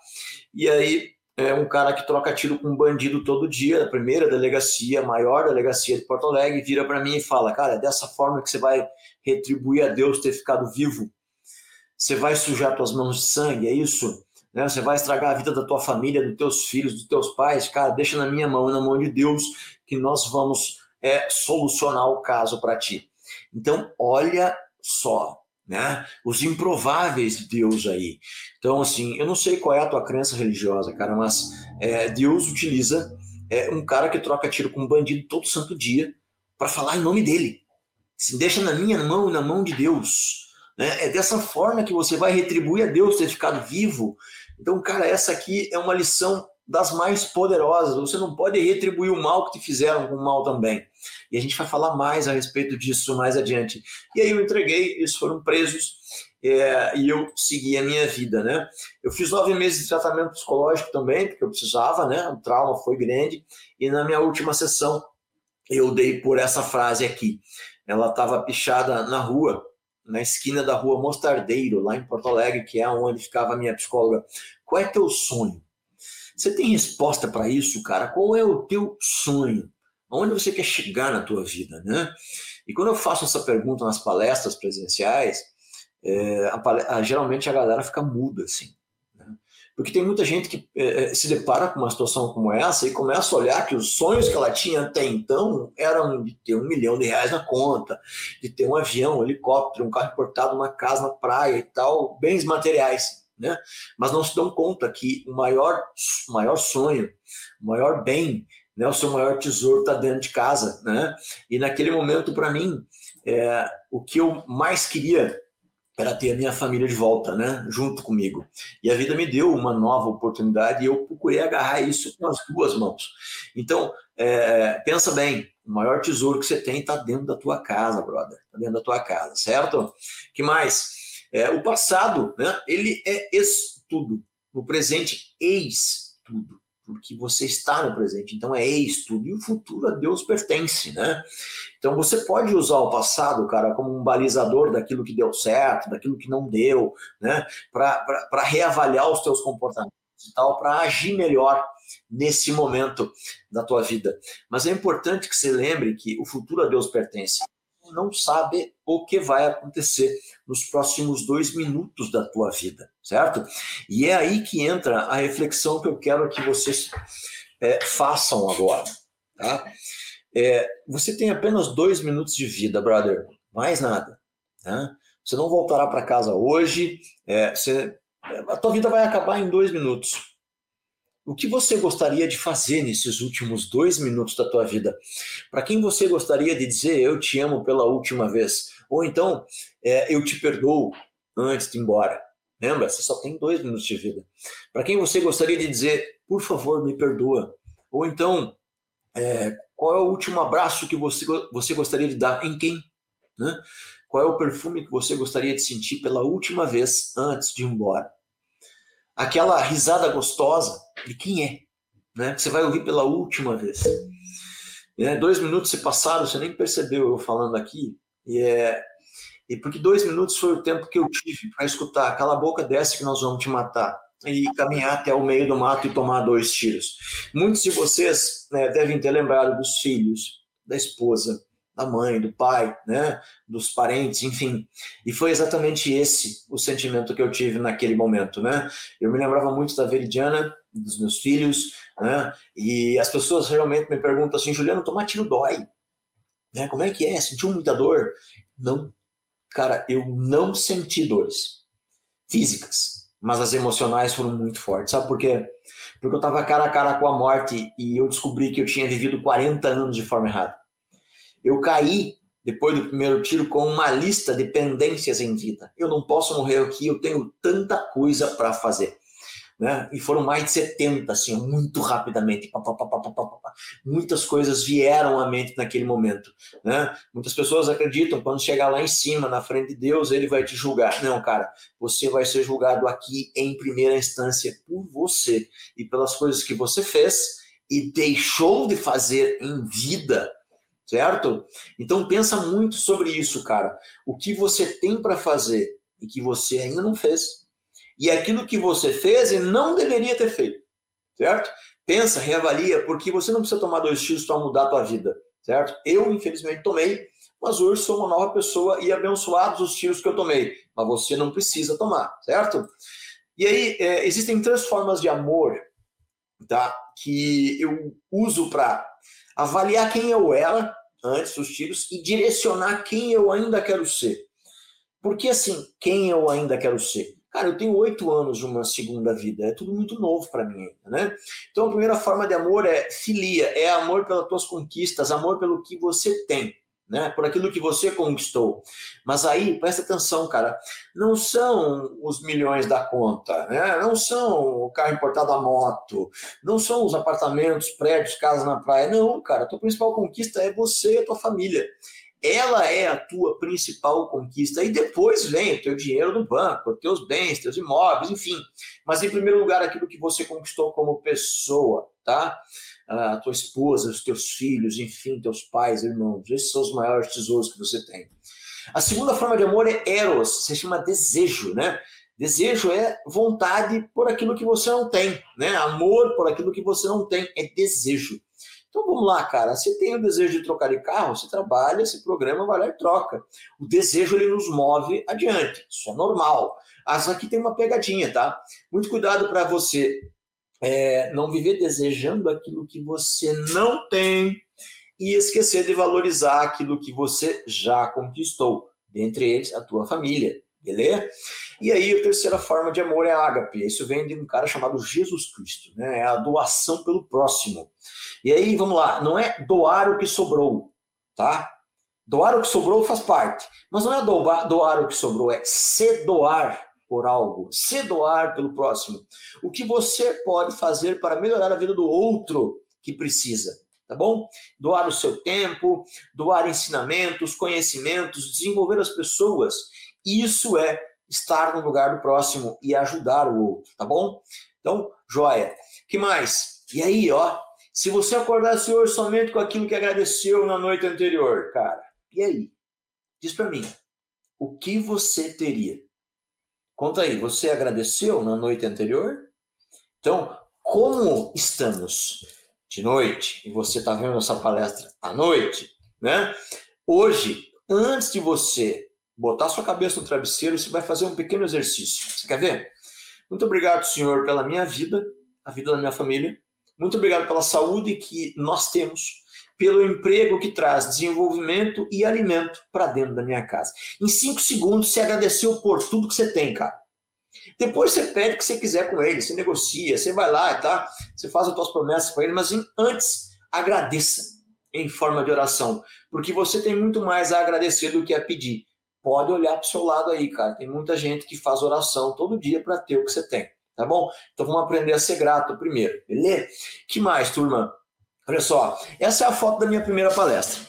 E aí é um cara que troca tiro com um bandido todo dia, a primeira delegacia, maior delegacia de Porto Alegre, vira para mim e fala: Cara, é dessa forma que você vai retribuir a Deus ter ficado vivo? Você vai sujar tuas mãos de sangue, é isso? Né? Você vai estragar a vida da tua família, dos teus filhos, dos teus pais? Cara, deixa na minha mão, na mão de Deus, que nós vamos é, solucionar o caso para ti. Então, olha só, né? Os improváveis de Deus aí. Então, assim, eu não sei qual é a tua crença religiosa, cara, mas é, Deus utiliza é, um cara que troca tiro com um bandido todo santo dia para falar em nome dele. Se deixa na minha mão, na mão de Deus. Né? É dessa forma que você vai retribuir a Deus ter ficado vivo. Então, cara, essa aqui é uma lição das mais poderosas. Você não pode retribuir o mal que te fizeram com o mal também. E a gente vai falar mais a respeito disso mais adiante. E aí eu entreguei, eles foram presos é, e eu segui a minha vida, né? Eu fiz nove meses de tratamento psicológico também, porque eu precisava, né? O trauma foi grande. E na minha última sessão eu dei por essa frase aqui. Ela estava pichada na rua, na esquina da rua Mostardeiro, lá em Porto Alegre, que é onde ficava a minha psicóloga. Qual é teu sonho? Você tem resposta para isso, cara? Qual é o teu sonho? Aonde você quer chegar na tua vida, né? E quando eu faço essa pergunta nas palestras presenciais, é, a, a, geralmente a galera fica muda, assim. Né? Porque tem muita gente que é, é, se depara com uma situação como essa e começa a olhar que os sonhos que ela tinha até então eram de ter um milhão de reais na conta, de ter um avião, um helicóptero, um carro importado, uma casa na praia e tal, bens materiais né? Mas não se dão conta que o maior, o maior sonho, o maior bem, né? O seu maior tesouro está dentro de casa, né? E naquele momento, para mim, é, o que eu mais queria era ter a minha família de volta, né? Junto comigo. E a vida me deu uma nova oportunidade e eu procurei agarrar isso com as duas mãos. Então, é, pensa bem, o maior tesouro que você tem está dentro da tua casa, brother. Está dentro da tua casa, certo? que mais? É, o passado, né, ele é ex-tudo. O presente, ex-tudo. Porque você está no presente, então é ex-tudo. E o futuro a Deus pertence, né? Então você pode usar o passado, cara, como um balizador daquilo que deu certo, daquilo que não deu, né? Para reavaliar os teus comportamentos e tal, para agir melhor nesse momento da tua vida. Mas é importante que você lembre que o futuro a Deus pertence não sabe o que vai acontecer nos próximos dois minutos da tua vida, certo? E é aí que entra a reflexão que eu quero que vocês é, façam agora, tá? É, você tem apenas dois minutos de vida, brother, mais nada, né? Você não voltará para casa hoje, é, você, a tua vida vai acabar em dois minutos. O que você gostaria de fazer nesses últimos dois minutos da tua vida? Para quem você gostaria de dizer eu te amo pela última vez? Ou então, é, eu te perdoo antes de ir embora? Lembra? Você só tem dois minutos de vida. Para quem você gostaria de dizer, por favor, me perdoa? Ou então, é, qual é o último abraço que você, você gostaria de dar? Em quem? Né? Qual é o perfume que você gostaria de sentir pela última vez antes de ir embora? aquela risada gostosa de quem é, né? Você vai ouvir pela última vez. É, dois minutos se passaram, você nem percebeu eu falando aqui, e é e porque dois minutos foi o tempo que eu tive para escutar, cala a boca, desce que nós vamos te matar e caminhar até o meio do mato e tomar dois tiros. Muitos de vocês né, devem ter lembrado dos filhos, da esposa, da mãe, do pai, né, dos parentes, enfim. E foi exatamente esse o sentimento que eu tive naquele momento, né? Eu me lembrava muito da Veridiana, dos meus filhos, né? E as pessoas realmente me perguntam assim, Juliano, tomar tiro dói, né? Como é que é? Sentiu muita dor? Não, cara, eu não senti dores físicas, mas as emocionais foram muito fortes. Sabe por quê? Porque eu estava cara a cara com a morte e eu descobri que eu tinha vivido 40 anos de forma errada. Eu caí depois do primeiro tiro com uma lista de pendências em vida. Eu não posso morrer aqui, eu tenho tanta coisa para fazer. Né? E foram mais de 70, assim, muito rapidamente. Pá, pá, pá, Muitas coisas vieram à mente naquele momento. Né? Muitas pessoas acreditam, quando chegar lá em cima, na frente de Deus, ele vai te julgar. Não, cara, você vai ser julgado aqui em primeira instância por você e pelas coisas que você fez e deixou de fazer em vida certo? Então pensa muito sobre isso, cara. O que você tem para fazer e que você ainda não fez. E aquilo que você fez e não deveria ter feito, certo? Pensa, reavalia, porque você não precisa tomar dois tiros para mudar a tua vida, certo? Eu, infelizmente, tomei, mas hoje sou uma nova pessoa e abençoados os tiros que eu tomei. Mas você não precisa tomar, certo? E aí, é, existem três formas de amor, tá? Que eu uso para avaliar quem eu era antes dos tiros e direcionar quem eu ainda quero ser. Porque assim, quem eu ainda quero ser? Cara, eu tenho oito anos de uma segunda vida, é tudo muito novo para mim ainda, né? Então a primeira forma de amor é filia, é amor pelas tuas conquistas, amor pelo que você tem né? Por aquilo que você conquistou. Mas aí, presta atenção, cara, não são os milhões da conta, né? Não são o carro importado a moto, não são os apartamentos, prédios, casas na praia. Não, cara, a tua principal conquista é você e a tua família. Ela é a tua principal conquista. E depois vem o teu dinheiro no banco, os teus bens, teus imóveis, enfim. Mas em primeiro lugar, aquilo que você conquistou como pessoa, tá? a tua esposa, os teus filhos, enfim, teus pais, irmãos. Esses são os maiores tesouros que você tem. A segunda forma de amor é eros, se chama desejo, né? Desejo é vontade por aquilo que você não tem, né? Amor por aquilo que você não tem, é desejo. Então vamos lá, cara. Se tem o desejo de trocar de carro, você trabalha, esse programa vai lá e troca. O desejo ele nos move adiante. Isso é normal. Mas aqui tem uma pegadinha, tá? Muito cuidado para você é, não viver desejando aquilo que você não tem e esquecer de valorizar aquilo que você já conquistou, dentre eles a tua família, beleza? E aí a terceira forma de amor é ágape, isso vem de um cara chamado Jesus Cristo, né? É a doação pelo próximo. E aí, vamos lá, não é doar o que sobrou, tá? Doar o que sobrou faz parte, mas não é doar, doar o que sobrou, é se doar por algo, se doar pelo próximo. O que você pode fazer para melhorar a vida do outro que precisa, tá bom? Doar o seu tempo, doar ensinamentos, conhecimentos, desenvolver as pessoas. Isso é estar no lugar do próximo e ajudar o outro, tá bom? Então, joia. Que mais? E aí, ó, se você acordasse hoje somente com aquilo que agradeceu na noite anterior, cara, e aí? Diz para mim, o que você teria? Conta aí, você agradeceu na noite anterior? Então, como estamos de noite e você está vendo essa palestra à noite, né? Hoje, antes de você botar sua cabeça no travesseiro, você vai fazer um pequeno exercício. Você quer ver? Muito obrigado, Senhor, pela minha vida, a vida da minha família. Muito obrigado pela saúde que nós temos pelo emprego que traz desenvolvimento e alimento para dentro da minha casa. Em cinco segundos, você agradeceu por tudo que você tem, cara. Depois você pede o que você quiser com ele, você negocia, você vai lá, tá? Você faz as suas promessas para ele, mas antes agradeça em forma de oração, porque você tem muito mais a agradecer do que a pedir. Pode olhar para o seu lado aí, cara. Tem muita gente que faz oração todo dia para ter o que você tem, tá bom? Então vamos aprender a ser grato primeiro, beleza? Que mais, turma? Olha só, essa é a foto da minha primeira palestra.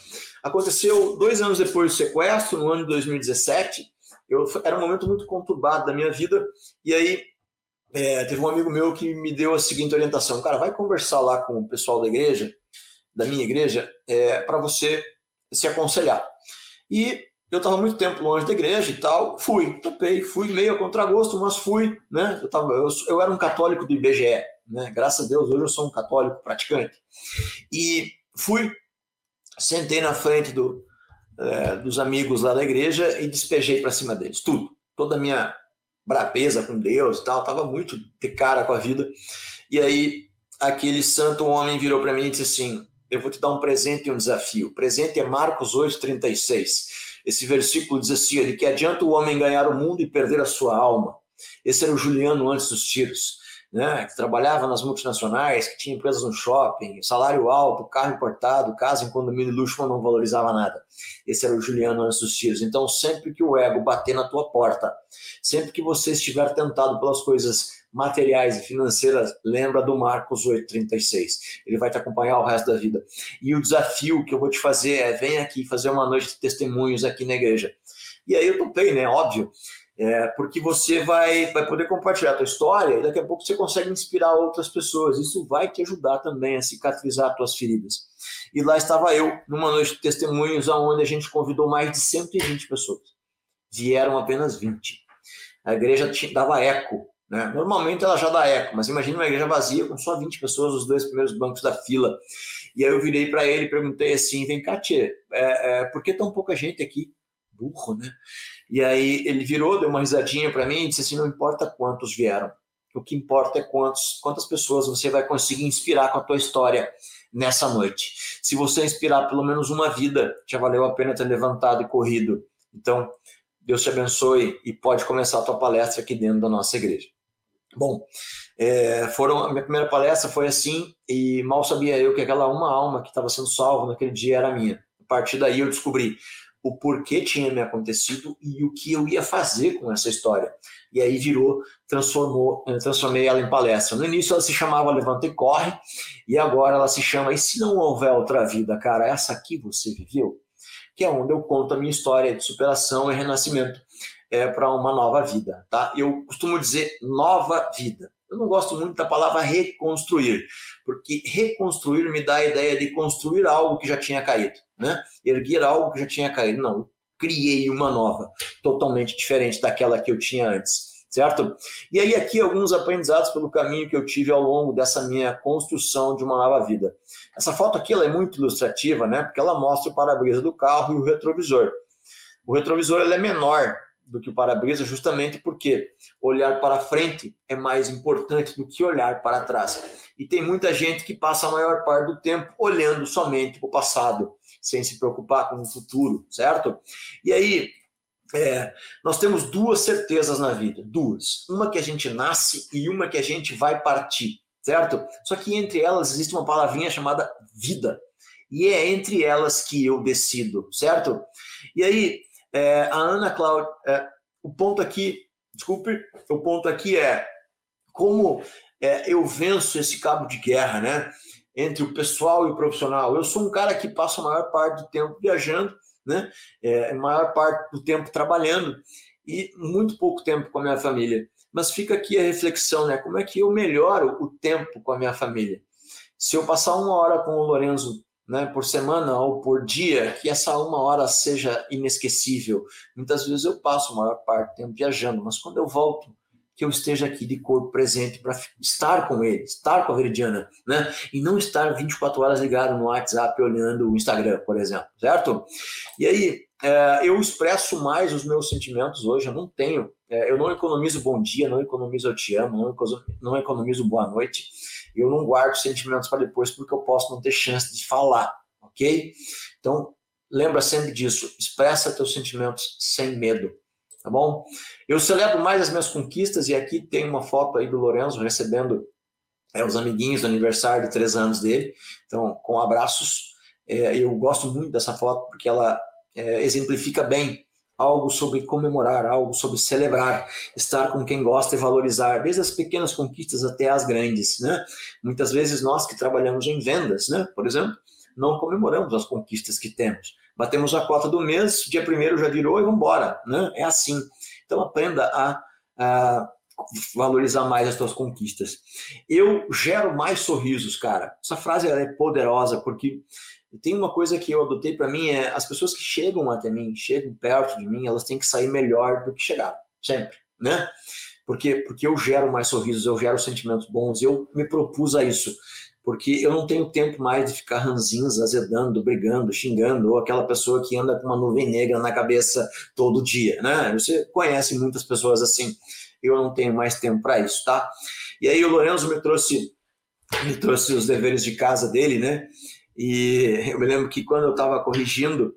Aconteceu dois anos depois do sequestro, no ano de 2017. Eu, era um momento muito conturbado da minha vida, e aí é, teve um amigo meu que me deu a seguinte orientação: cara, vai conversar lá com o pessoal da igreja, da minha igreja, é, para você se aconselhar. E eu estava muito tempo longe da igreja e tal, fui, topei, fui meio a contragosto, mas fui, né? Eu, tava, eu, eu era um católico do IBGE, né? Graças a Deus, hoje eu sou um católico praticante. E fui, sentei na frente do, é, dos amigos lá da igreja e despejei para cima deles, tudo. Toda a minha brabeza com Deus e tal, estava muito de cara com a vida. E aí, aquele santo homem virou para mim e disse assim: Eu vou te dar um presente e um desafio. O presente é Marcos 8,36. Esse versículo diz assim: de que adianta o homem ganhar o mundo e perder a sua alma. Esse era o Juliano antes dos tiros né, que trabalhava nas multinacionais, que tinha empresas no shopping, salário alto, carro importado, casa em condomínio luxo, mas não valorizava nada. Esse era o Juliano antes dos tiros. Então, sempre que o ego bater na tua porta, sempre que você estiver tentado pelas coisas materiais e financeiras, lembra do Marcos 8,36. Ele vai te acompanhar o resto da vida. E o desafio que eu vou te fazer é: vem aqui fazer uma noite de testemunhos aqui na igreja. E aí eu topei, né? Óbvio. É, porque você vai, vai poder compartilhar a tua história e daqui a pouco você consegue inspirar outras pessoas. Isso vai te ajudar também a cicatrizar as tuas feridas. E lá estava eu, numa noite de testemunhos, onde a gente convidou mais de 120 pessoas. Vieram apenas 20. A igreja dava eco. Né? Normalmente ela já dá eco, mas imagina uma igreja vazia com só 20 pessoas, os dois primeiros bancos da fila. E aí eu virei para ele e perguntei assim: vem cá, tia, é, é, por que tão pouca gente aqui? Burro, né? E aí ele virou, deu uma risadinha para mim e disse assim: não importa quantos vieram, o que importa é quantos, quantas pessoas você vai conseguir inspirar com a tua história nessa noite. Se você inspirar pelo menos uma vida, já valeu a pena ter levantado e corrido. Então, Deus te abençoe e pode começar a tua palestra aqui dentro da nossa igreja. Bom, é, foram a minha primeira palestra foi assim e mal sabia eu que aquela uma alma que estava sendo salva naquele dia era minha. A partir daí eu descobri o porquê tinha me acontecido e o que eu ia fazer com essa história. E aí virou, transformou, eh, transformei ela em palestra. No início ela se chamava Levanta e Corre, e agora ela se chama E se não houver outra vida, cara, essa aqui você viveu? Que é onde eu conto a minha história de superação e renascimento é, para uma nova vida, tá? Eu costumo dizer nova vida. Eu não gosto muito da palavra reconstruir, porque reconstruir me dá a ideia de construir algo que já tinha caído, né? Erguer algo que já tinha caído. Não, criei uma nova, totalmente diferente daquela que eu tinha antes, certo? E aí aqui alguns aprendizados pelo caminho que eu tive ao longo dessa minha construção de uma nova vida. Essa foto aqui ela é muito ilustrativa, né? Porque ela mostra o para-brisa do carro e o retrovisor. O retrovisor ele é menor do que o para-brisa, justamente porque olhar para frente é mais importante do que olhar para trás. E tem muita gente que passa a maior parte do tempo olhando somente para o passado, sem se preocupar com o futuro, certo? E aí, é, nós temos duas certezas na vida, duas. Uma que a gente nasce e uma que a gente vai partir, certo? Só que entre elas existe uma palavrinha chamada vida. E é entre elas que eu decido, certo? E aí, é, a Ana Cláudia, é, o ponto aqui, desculpe, o ponto aqui é como é, eu venço esse cabo de guerra, né? Entre o pessoal e o profissional. Eu sou um cara que passa a maior parte do tempo viajando, né? É, maior parte do tempo trabalhando e muito pouco tempo com a minha família. Mas fica aqui a reflexão, né? Como é que eu melhoro o tempo com a minha família? Se eu passar uma hora com o Lorenzo né, por semana ou por dia, que essa uma hora seja inesquecível. Muitas vezes eu passo a maior parte do tempo viajando, mas quando eu volto, que eu esteja aqui de corpo presente para estar com ele, estar com a Veridiana, né? E não estar 24 horas ligado no WhatsApp olhando o Instagram, por exemplo, certo? E aí, é, eu expresso mais os meus sentimentos hoje, eu não tenho, é, eu não economizo bom dia, não economizo eu te amo, não economizo, não economizo boa noite eu não guardo sentimentos para depois porque eu posso não ter chance de falar, ok? Então, lembra sempre disso, expressa teus sentimentos sem medo, tá bom? Eu celebro mais as minhas conquistas e aqui tem uma foto aí do Lorenzo recebendo é, os amiguinhos do aniversário de três anos dele, então, com abraços. É, eu gosto muito dessa foto porque ela é, exemplifica bem algo sobre comemorar, algo sobre celebrar, estar com quem gosta e valorizar, desde as pequenas conquistas até as grandes, né? Muitas vezes nós que trabalhamos em vendas, né, por exemplo, não comemoramos as conquistas que temos. Batemos a cota do mês, dia primeiro já virou e vamos embora, né? É assim. Então aprenda a, a valorizar mais as suas conquistas. Eu gero mais sorrisos, cara. Essa frase é poderosa porque tem uma coisa que eu adotei para mim é as pessoas que chegam até mim, chegam perto de mim, elas têm que sair melhor do que chegaram, sempre, né? Porque porque eu gero mais sorrisos, eu gero sentimentos bons, eu me propus a isso, porque eu não tenho tempo mais de ficar ranzinhos, azedando, brigando, xingando, ou aquela pessoa que anda com uma nuvem negra na cabeça todo dia, né? Você conhece muitas pessoas assim. Eu não tenho mais tempo para isso, tá? E aí o Lorenzo me trouxe me trouxe os deveres de casa dele, né? E eu me lembro que quando eu estava corrigindo,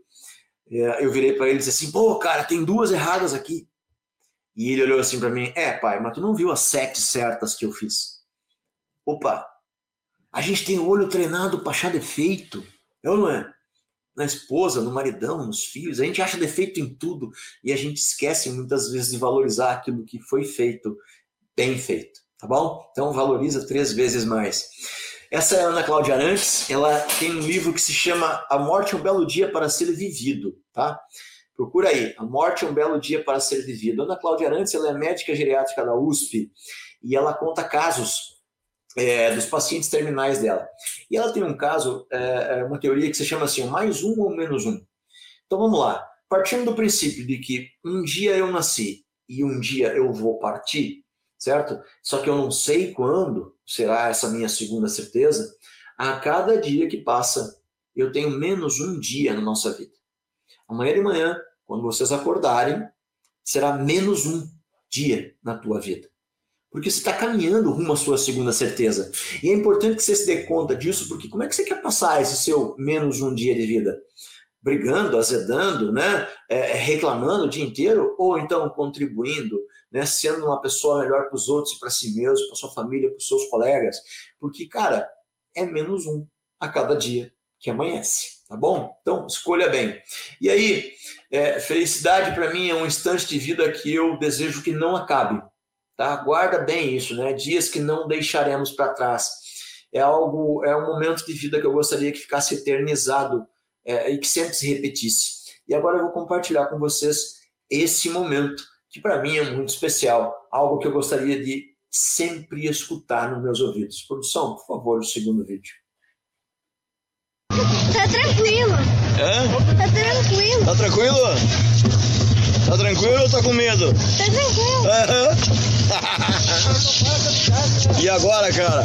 é, eu virei para ele e disse assim: pô, cara, tem duas erradas aqui. E ele olhou assim para mim: é, pai, mas tu não viu as sete certas que eu fiz? Opa, a gente tem o olho treinado para achar defeito, é ou não é? Na esposa, no maridão, nos filhos, a gente acha defeito em tudo e a gente esquece muitas vezes de valorizar aquilo que foi feito, bem feito, tá bom? Então valoriza três vezes mais. Essa é a Ana Cláudia Arantes, ela tem um livro que se chama A Morte é um Belo Dia para Ser Vivido, tá? Procura aí, A Morte é um Belo Dia para Ser Vivido. Ana Cláudia Arantes, ela é médica geriátrica da USP e ela conta casos é, dos pacientes terminais dela. E ela tem um caso, é, é uma teoria que se chama assim, mais um ou menos um. Então vamos lá. Partindo do princípio de que um dia eu nasci e um dia eu vou partir, certo? Só que eu não sei quando será essa minha segunda certeza. A cada dia que passa, eu tenho menos um dia na nossa vida. Amanhã de manhã, quando vocês acordarem, será menos um dia na tua vida. Porque você está caminhando rumo à sua segunda certeza. E é importante que você se dê conta disso, porque como é que você quer passar esse seu menos um dia de vida? Brigando, azedando, né? É, reclamando o dia inteiro, ou então contribuindo, né? sendo uma pessoa melhor para os outros para si mesmo, para sua família, para os seus colegas. Porque, cara, é menos um a cada dia que amanhece, tá bom? Então, escolha bem. E aí, é, felicidade para mim é um instante de vida que eu desejo que não acabe Tá? Guarda bem isso, né? Dias que não deixaremos para trás. É algo, é um momento de vida que eu gostaria que ficasse eternizado é, e que sempre se repetisse. E agora eu vou compartilhar com vocês esse momento que para mim é muito especial, algo que eu gostaria de sempre escutar nos meus ouvidos. Produção, por favor, o segundo vídeo. Tá tranquilo. Hã? Tá tranquilo. Tá tranquilo? Tá tranquilo ou tá com medo? Tá tranquilo. E agora, cara?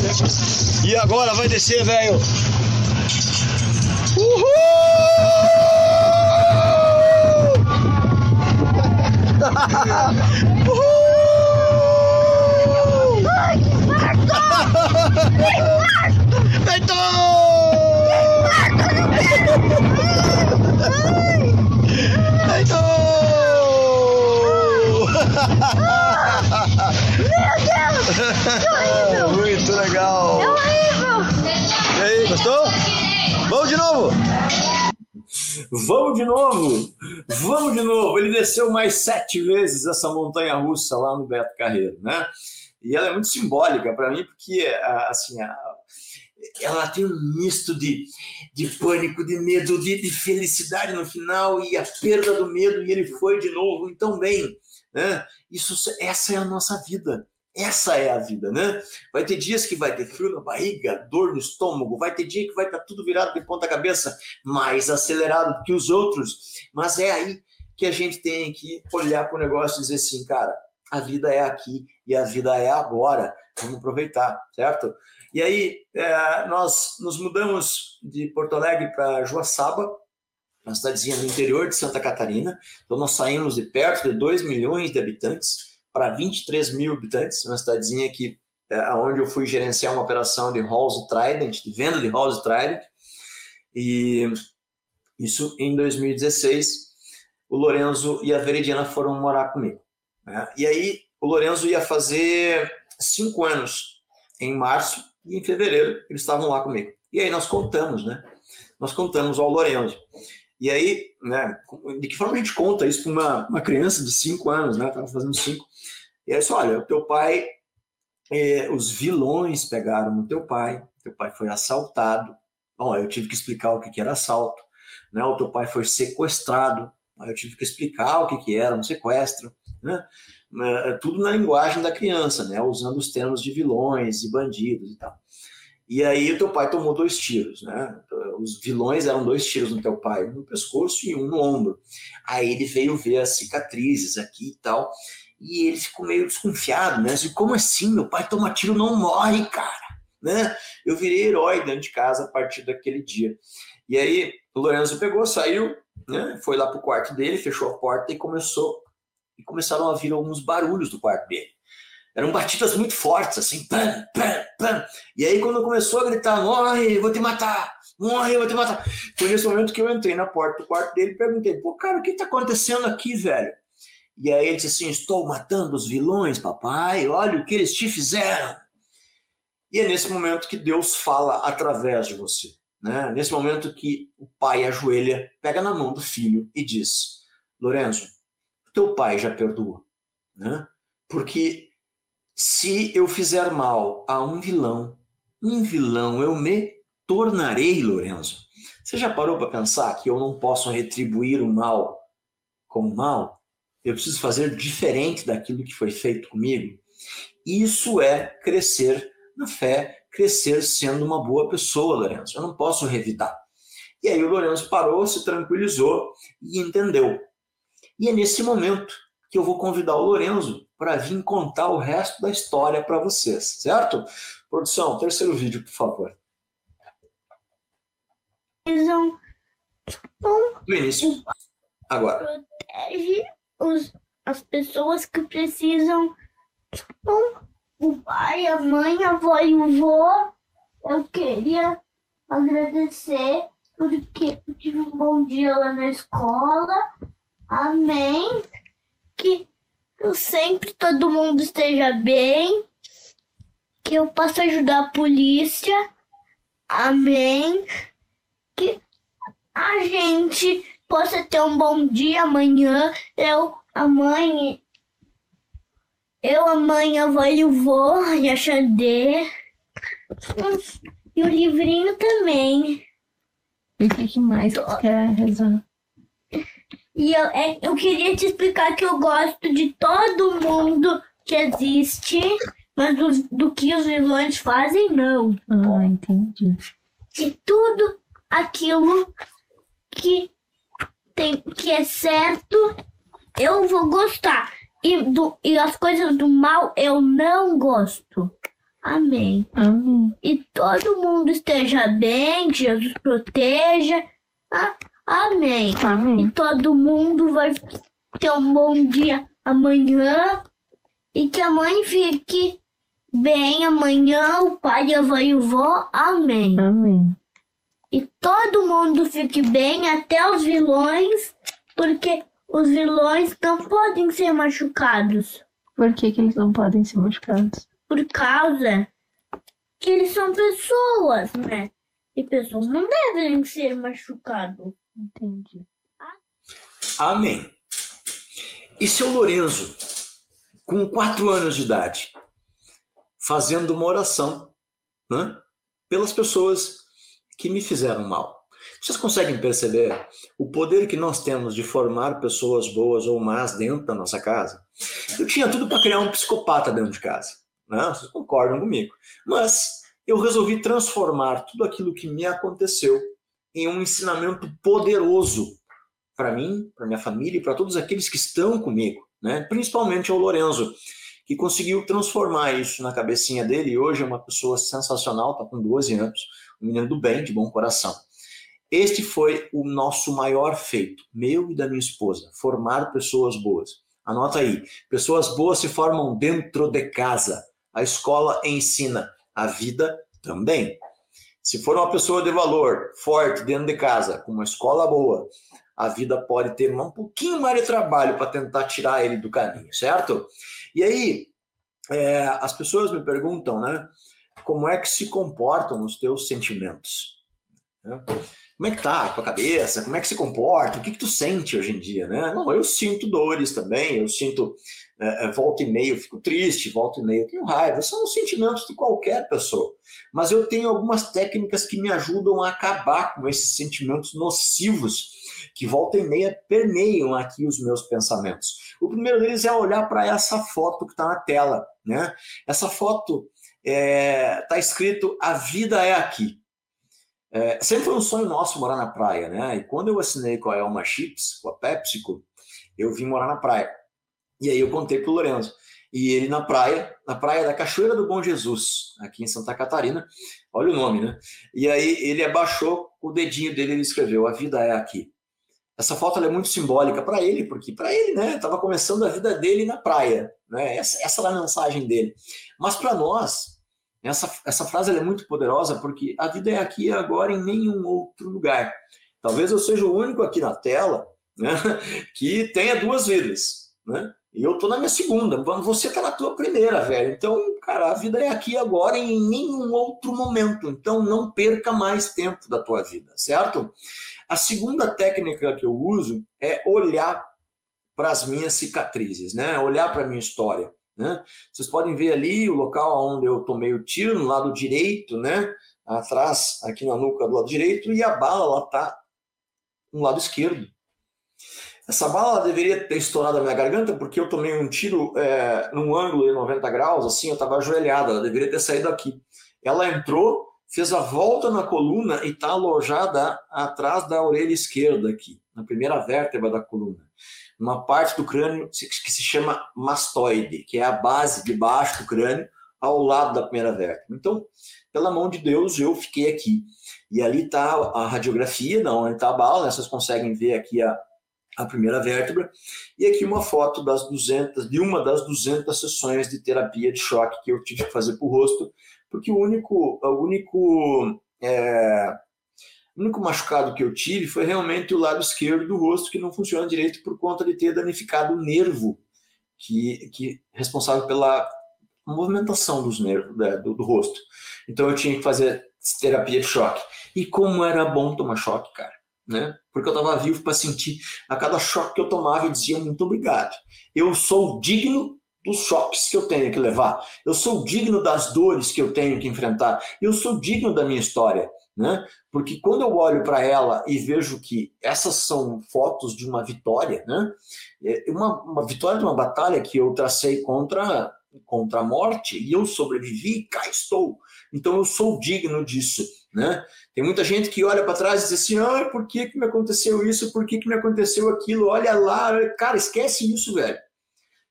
E agora? Vai descer, velho. Uhul! Uhul! Ai, que farto! Feito! Vamos de novo! Vamos de novo! Ele desceu mais sete vezes essa montanha russa lá no Beto Carreiro, né? E ela é muito simbólica para mim, porque assim, ela tem um misto de, de pânico, de medo, de, de felicidade no final e a perda do medo, e ele foi de novo, então bem. Né? Isso, essa é a nossa vida. Essa é a vida, né? Vai ter dias que vai ter frio na barriga, dor no estômago, vai ter dia que vai estar tudo virado de ponta cabeça, mais acelerado que os outros. Mas é aí que a gente tem que olhar para o negócio e dizer assim, cara, a vida é aqui e a vida é agora. Vamos aproveitar, certo? E aí, é, nós nos mudamos de Porto Alegre para Joaçaba, uma cidadezinha no interior de Santa Catarina. Então, nós saímos de perto de 2 milhões de habitantes para 23 mil habitantes, uma cidadezinha que é, onde eu fui gerenciar uma operação de Halls Trident, de venda de Halls Trident, e isso em 2016, o Lorenzo e a Veridiana foram morar comigo. Né? E aí, o Lorenzo ia fazer cinco anos em março, e em fevereiro eles estavam lá comigo. E aí nós contamos, né? Nós contamos ao Lorenzo. E aí, né, de que forma a gente conta isso para uma, uma criança de cinco anos, né? Estava fazendo cinco. E aí, só, olha, o teu pai, é, os vilões pegaram o teu pai, teu pai foi assaltado. Bom, eu tive que explicar o que, que era assalto. Né? O teu pai foi sequestrado. Aí eu tive que explicar o que, que era um sequestro. Né? É, tudo na linguagem da criança, né? Usando os termos de vilões e bandidos e tal. E aí o teu pai tomou dois tiros, né? Os vilões eram dois tiros no teu pai, um no pescoço e um no ombro. Aí ele veio ver as cicatrizes aqui e tal e ele ficou meio desconfiado, né? Assim, como assim? Meu pai toma tiro não morre, cara, né? Eu virei herói dentro de casa a partir daquele dia. E aí o Lorenzo pegou, saiu, né? Foi lá pro quarto dele, fechou a porta e começou e começaram a vir alguns barulhos do quarto dele. Eram batidas muito fortes, assim, pam, pam, pam. E aí, quando começou a gritar, morre, vou te matar, morre, vou te matar. Foi nesse momento que eu entrei na porta do quarto dele e perguntei, pô, cara, o que tá acontecendo aqui, velho? E aí ele disse assim: Estou matando os vilões, papai, olha o que eles te fizeram. E é nesse momento que Deus fala através de você. Né? Nesse momento que o pai ajoelha, pega na mão do filho e diz: Lorenzo, teu pai já perdoa. Né? Porque se eu fizer mal a um vilão, um vilão eu me tornarei, Lorenzo. Você já parou para pensar que eu não posso retribuir o mal com mal? eu preciso fazer diferente daquilo que foi feito comigo. Isso é crescer na fé, crescer sendo uma boa pessoa, Lourenço. Eu não posso revidar. E aí o Lourenço parou, se tranquilizou e entendeu. E é nesse momento que eu vou convidar o Lourenço para vir contar o resto da história para vocês, certo? Produção, terceiro vídeo, por favor. Do início. Agora. Protege os, as pessoas que precisam. O pai, a mãe, a avó e o vô. Eu queria agradecer porque eu tive um bom dia lá na escola. Amém. Que sempre todo mundo esteja bem. Que eu possa ajudar a polícia. Amém. Que a gente possa ter um bom dia amanhã. Eu, a mãe, eu, a mãe, a avó e o vô, e a Xandê. E o livrinho também. E o que mais quer rezar? E eu, é, eu queria te explicar que eu gosto de todo mundo que existe, mas do, do que os vilões fazem, não. Ah, entendi. De tudo aquilo que, tem, que é certo, eu vou gostar. E, do, e as coisas do mal eu não gosto. Amém. Amém. E todo mundo esteja bem, Jesus proteja. Ah, amém. Amém. E todo mundo vai ter um bom dia amanhã. E que a mãe fique bem amanhã, o pai, a avó e o vô. Amém. Amém. E todo mundo fique bem, até os vilões, porque os vilões não podem ser machucados. Por que, que eles não podem ser machucados? Por causa que eles são pessoas, né? E pessoas não devem ser machucadas. Entendi. Amém. E seu Lorenzo, com quatro anos de idade, fazendo uma oração né, pelas pessoas que me fizeram mal. Vocês conseguem perceber o poder que nós temos de formar pessoas boas ou más dentro da nossa casa? Eu tinha tudo para criar um psicopata dentro de casa. Né? Vocês concordam comigo. Mas eu resolvi transformar tudo aquilo que me aconteceu em um ensinamento poderoso para mim, para minha família e para todos aqueles que estão comigo, né? principalmente ao Lorenzo, que conseguiu transformar isso na cabecinha dele e hoje é uma pessoa sensacional, está com 12 anos, um menino do bem, de bom coração. Este foi o nosso maior feito, meu e da minha esposa, formar pessoas boas. Anota aí, pessoas boas se formam dentro de casa. A escola ensina, a vida também. Se for uma pessoa de valor, forte dentro de casa, com uma escola boa, a vida pode ter um pouquinho mais de trabalho para tentar tirar ele do caminho, certo? E aí, é, as pessoas me perguntam, né? Como é que se comportam os teus sentimentos? Né? Como é que tá a tua cabeça? Como é que se comporta? O que, que tu sente hoje em dia, né? Não, eu sinto dores também, eu sinto é, volta e meia, eu fico triste, volta e meia, eu tenho raiva. São os sentimentos de qualquer pessoa. Mas eu tenho algumas técnicas que me ajudam a acabar com esses sentimentos nocivos que volta e meia permeiam aqui os meus pensamentos. O primeiro deles é olhar para essa foto que está na tela, né? Essa foto está é, tá escrito a vida é aqui. É, sempre foi um sonho nosso morar na praia, né? E quando eu assinei com a Elma Chips, com a PepsiCo, eu vim morar na praia. E aí eu contei pro Lorenzo. E ele na praia, na praia da Cachoeira do Bom Jesus, aqui em Santa Catarina. Olha o nome, né? E aí ele abaixou o dedinho dele e escreveu: A vida é aqui. Essa foto é muito simbólica para ele, porque para ele, né, estava começando a vida dele na praia, né? Essa, essa era a mensagem dele. Mas para nós, essa, essa frase é muito poderosa porque a vida é aqui e agora em nenhum outro lugar. Talvez eu seja o único aqui na tela né, que tenha duas vidas, né? E eu tô na minha segunda, você tá na tua primeira, velho. Então, cara, a vida é aqui agora em nenhum outro momento. Então, não perca mais tempo da tua vida, certo? A segunda técnica que eu uso é olhar para as minhas cicatrizes, né? Olhar para a minha história, né? Vocês podem ver ali o local onde eu tomei o tiro, no lado direito, né? Atrás, aqui na nuca do lado direito, e a bala lá tá no lado esquerdo. Essa bala deveria ter estourado a minha garganta, porque eu tomei um tiro é, num ângulo de 90 graus, assim, eu estava ajoelhada, ela deveria ter saído aqui. Ela entrou, fez a volta na coluna e está alojada atrás da orelha esquerda aqui, na primeira vértebra da coluna. Uma parte do crânio que se chama mastoide, que é a base de baixo do crânio, ao lado da primeira vértebra. Então, pela mão de Deus, eu fiquei aqui. E ali está a radiografia, não onde está a bala, né? vocês conseguem ver aqui a, a primeira vértebra. E aqui uma foto das 200, de uma das 200 sessões de terapia de choque que eu tive que fazer para o rosto, porque o único, o único, é, o único machucado que eu tive foi realmente o lado esquerdo do rosto que não funciona direito por conta de ter danificado o nervo que, que responsável pela movimentação dos nervos né, do, do rosto. Então eu tinha que fazer terapia de choque. E como era bom tomar choque, cara né? Porque eu estava vivo para sentir a cada choque que eu tomava, eu dizia muito obrigado. Eu sou digno dos choques que eu tenho que levar. Eu sou digno das dores que eu tenho que enfrentar. Eu sou digno da minha história, né? Porque quando eu olho para ela e vejo que essas são fotos de uma vitória, né? É uma, uma vitória de uma batalha que eu tracei contra contra a morte e eu sobrevivi, cá estou. Então eu sou digno disso, né? Tem muita gente que olha para trás e diz assim: ah, por que, que me aconteceu isso? Por que, que me aconteceu aquilo? Olha lá, cara, esquece isso, velho.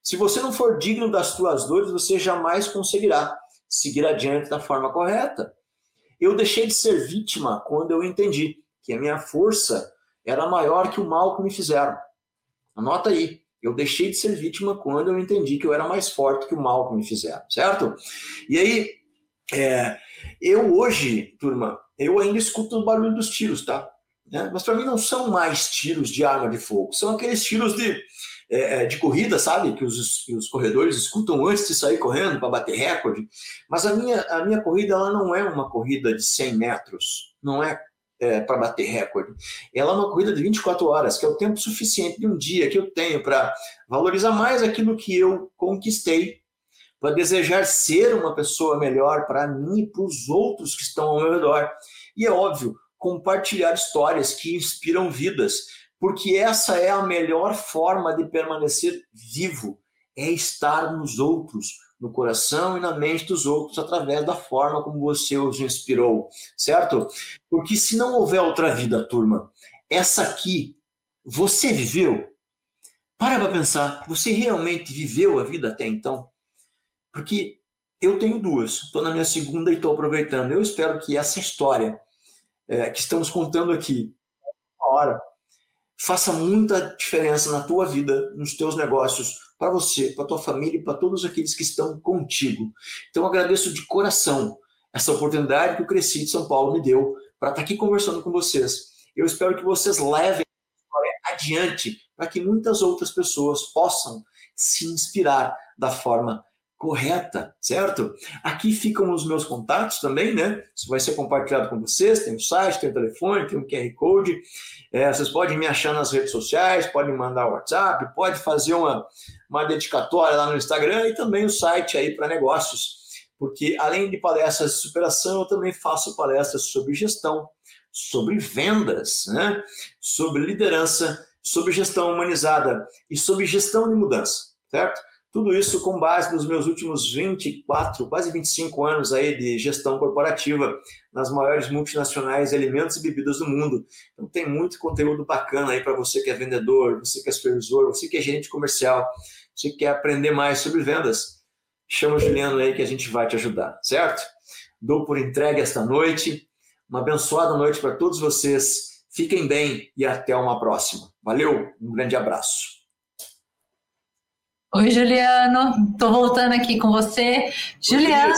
Se você não for digno das suas dores, você jamais conseguirá seguir adiante da forma correta. Eu deixei de ser vítima quando eu entendi que a minha força era maior que o mal que me fizeram. Anota aí. Eu deixei de ser vítima quando eu entendi que eu era mais forte que o mal que me fizeram, certo? E aí, é, eu hoje, turma, eu ainda escuto o barulho dos tiros, tá? Né? Mas para mim não são mais tiros de arma de fogo, são aqueles tiros de, é, é, de corrida, sabe? Que os, os corredores escutam antes de sair correndo para bater recorde. Mas a minha, a minha corrida ela não é uma corrida de 100 metros, não é, é para bater recorde. Ela é uma corrida de 24 horas, que é o tempo suficiente de um dia que eu tenho para valorizar mais aquilo que eu conquistei para desejar ser uma pessoa melhor para mim e para os outros que estão ao meu redor. E é óbvio, compartilhar histórias que inspiram vidas, porque essa é a melhor forma de permanecer vivo, é estar nos outros, no coração e na mente dos outros através da forma como você os inspirou, certo? Porque se não houver outra vida, turma, essa aqui você viveu? Para para pensar, você realmente viveu a vida até então? Porque eu tenho duas, estou na minha segunda e estou aproveitando. Eu espero que essa história é, que estamos contando aqui, hora, faça muita diferença na tua vida, nos teus negócios, para você, para tua família e para todos aqueles que estão contigo. Então agradeço de coração essa oportunidade que o Cresci de São Paulo me deu para estar tá aqui conversando com vocês. Eu espero que vocês levem adiante para que muitas outras pessoas possam se inspirar da forma correta, certo? Aqui ficam os meus contatos também, né? Isso vai ser compartilhado com vocês. Tem o site, tem o telefone, tem o QR Code. É, vocês podem me achar nas redes sociais, podem mandar WhatsApp, pode fazer uma, uma dedicatória lá no Instagram e também o site aí para negócios. Porque além de palestras de superação, eu também faço palestras sobre gestão, sobre vendas, né? sobre liderança, sobre gestão humanizada e sobre gestão de mudança, certo? Tudo isso com base nos meus últimos 24, quase 25 anos aí de gestão corporativa nas maiores multinacionais de alimentos e bebidas do mundo. Então tem muito conteúdo bacana aí para você que é vendedor, você que é supervisor, você que é gerente comercial, você que quer aprender mais sobre vendas. Chama o Juliano aí que a gente vai te ajudar, certo? Dou por entregue esta noite. Uma abençoada noite para todos vocês. Fiquem bem e até uma próxima. Valeu, um grande abraço. Oi, Juliano. Estou voltando aqui com você. Juliano,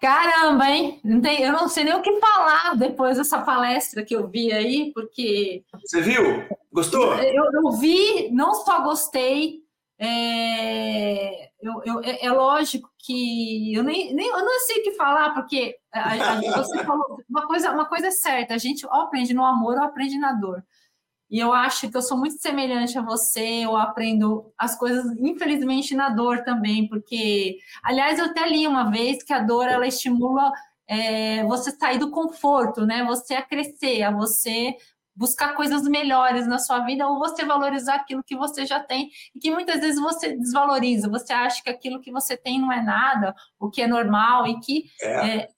caramba, hein? Não tem, eu não sei nem o que falar depois dessa palestra que eu vi aí, porque. Você viu? Gostou? Eu, eu vi, não só gostei. É, eu, eu, é, é lógico que eu nem, nem eu não sei o que falar, porque a, a, você falou uma coisa, uma coisa é certa, a gente ou aprende no amor ou aprende na dor. E eu acho que eu sou muito semelhante a você, eu aprendo as coisas, infelizmente, na dor também, porque, aliás, eu até li uma vez que a dor ela estimula é, você sair do conforto, né? Você a crescer, a você buscar coisas melhores na sua vida ou você valorizar aquilo que você já tem e que muitas vezes você desvaloriza. Você acha que aquilo que você tem não é nada, o que é normal e que é. É,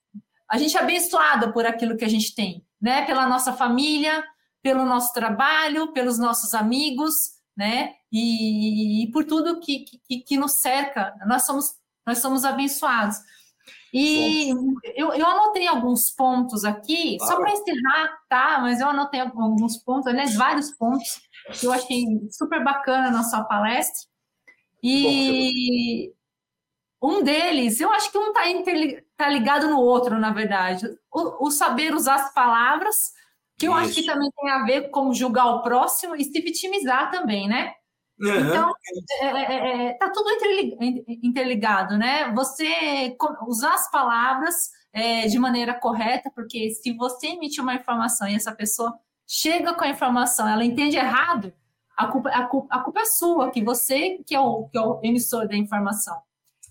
a gente é abençoada por aquilo que a gente tem, né? Pela nossa família, pelo nosso trabalho, pelos nossos amigos, né? E, e por tudo que, que, que, nos cerca, nós somos, nós somos abençoados. E eu, eu anotei alguns pontos aqui, claro. só para encerrar, tá? Mas eu anotei alguns pontos, aliás, vários pontos que eu achei super bacana na sua palestra. E um deles, eu acho que um está tá ligado no outro, na verdade. O, o, saber usar as palavras, que eu Isso. acho que também tem a ver com julgar o próximo e se vitimizar também, né? Uhum. Então, é, é, é, é tá tudo interligado, né? Você usar as palavras é, de maneira correta, porque se você emite uma informação e essa pessoa chega com a informação, ela entende errado, a culpa, a culpa, a culpa é sua, que você que é o, que é o emissor da informação.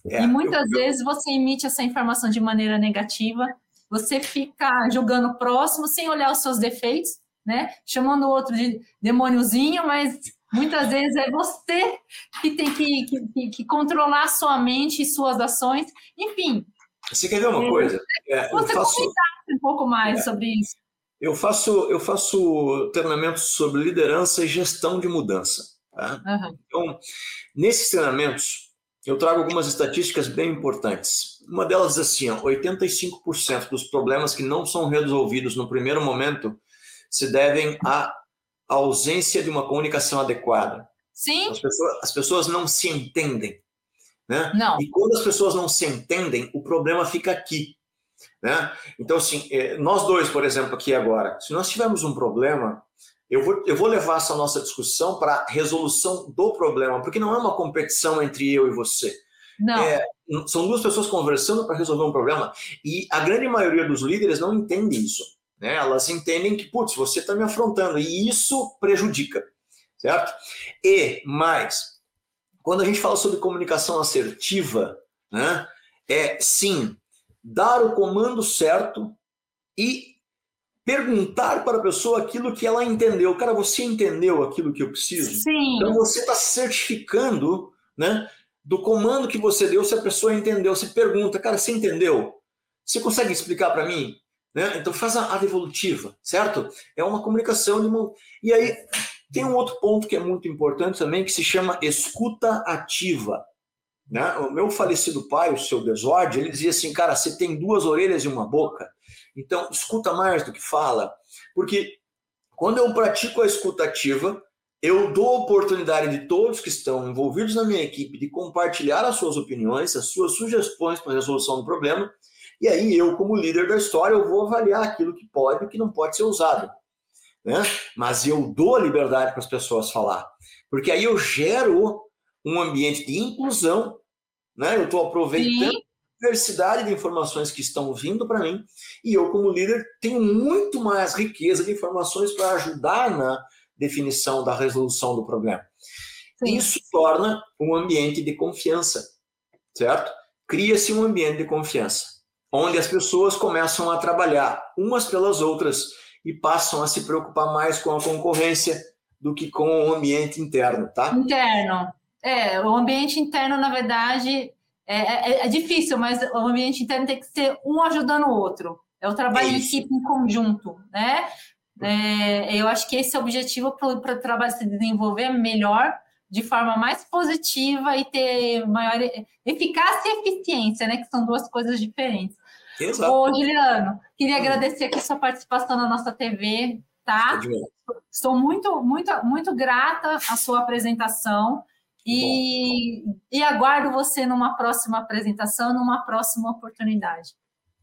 É, e muitas eu, vezes você emite essa informação de maneira negativa, você fica julgando o próximo sem olhar os seus defeitos, né? Chamando o outro de demôniozinho, mas muitas vezes é você que tem que, que, que controlar sua mente e suas ações. Enfim. Você quer ver uma coisa? É, você faço... um pouco mais é. sobre isso. Eu faço, eu faço treinamentos sobre liderança e gestão de mudança. Tá? Uhum. Então, nesses treinamentos, eu trago algumas estatísticas bem importantes. Uma delas é assim: ó, 85% dos problemas que não são resolvidos no primeiro momento se devem à ausência de uma comunicação adequada. Sim. As pessoas, as pessoas não se entendem. Né? Não. E quando as pessoas não se entendem, o problema fica aqui. Né? Então, assim, é, nós dois, por exemplo, aqui agora, se nós tivermos um problema, eu vou, eu vou levar essa nossa discussão para a resolução do problema, porque não é uma competição entre eu e você. Não. É, são duas pessoas conversando para resolver um problema. E a grande maioria dos líderes não entende isso. Né? Elas entendem que, putz, você está me afrontando, e isso prejudica. Certo? E mais, quando a gente fala sobre comunicação assertiva, né, é sim dar o comando certo e perguntar para a pessoa aquilo que ela entendeu. Cara, você entendeu aquilo que eu preciso? Sim. Então você está certificando, né, do comando que você deu, se a pessoa entendeu. Você pergunta, cara, você entendeu? Você consegue explicar para mim? Né? Então faz a, a devolutiva, certo? É uma comunicação de uma... E aí tem um outro ponto que é muito importante também, que se chama escuta ativa. Né? O meu falecido pai, o seu Desorde, ele dizia assim, cara, você tem duas orelhas e uma boca. Então, escuta mais do que fala, porque quando eu pratico a escutativa, eu dou oportunidade de todos que estão envolvidos na minha equipe de compartilhar as suas opiniões, as suas sugestões para a resolução do problema, e aí eu, como líder da história, eu vou avaliar aquilo que pode e que não pode ser usado. Né? Mas eu dou liberdade para as pessoas falar, porque aí eu gero um ambiente de inclusão, né? eu estou aproveitando Sim diversidade de informações que estão vindo para mim e eu, como líder, tenho muito mais riqueza de informações para ajudar na definição da resolução do problema. Sim. Isso torna um ambiente de confiança, certo? Cria-se um ambiente de confiança, onde as pessoas começam a trabalhar umas pelas outras e passam a se preocupar mais com a concorrência do que com o ambiente interno, tá? Interno. É, o ambiente interno, na verdade, é, é, é, difícil, mas o ambiente interno tem que ser um ajudando o outro. É o trabalho é em equipe em conjunto, né? É, eu acho que esse é o objetivo para o trabalho se desenvolver melhor, de forma mais positiva e ter maior eficácia e eficiência, né? Que são duas coisas diferentes. Exato. Ô, Juliano, queria agradecer aqui sua participação na nossa TV, tá? Estou muito, muito, muito grata à sua apresentação. E, e aguardo você numa próxima apresentação, numa próxima oportunidade.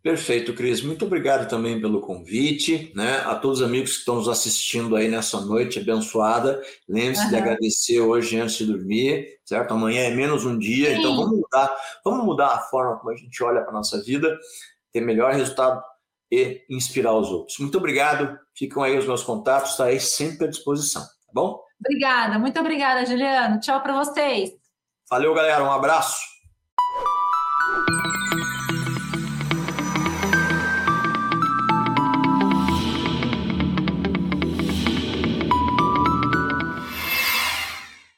Perfeito, Cris. Muito obrigado também pelo convite, né? A todos os amigos que estão nos assistindo aí nessa noite abençoada. Lembre-se uhum. de agradecer hoje antes de dormir, certo? Amanhã é menos um dia, Sim. então vamos mudar, vamos mudar a forma como a gente olha para a nossa vida, ter melhor resultado e inspirar os outros. Muito obrigado. Ficam aí os meus contatos, estarei tá sempre à disposição, tá bom? Obrigada, muito obrigada, Juliano. Tchau para vocês. Valeu, galera. Um abraço.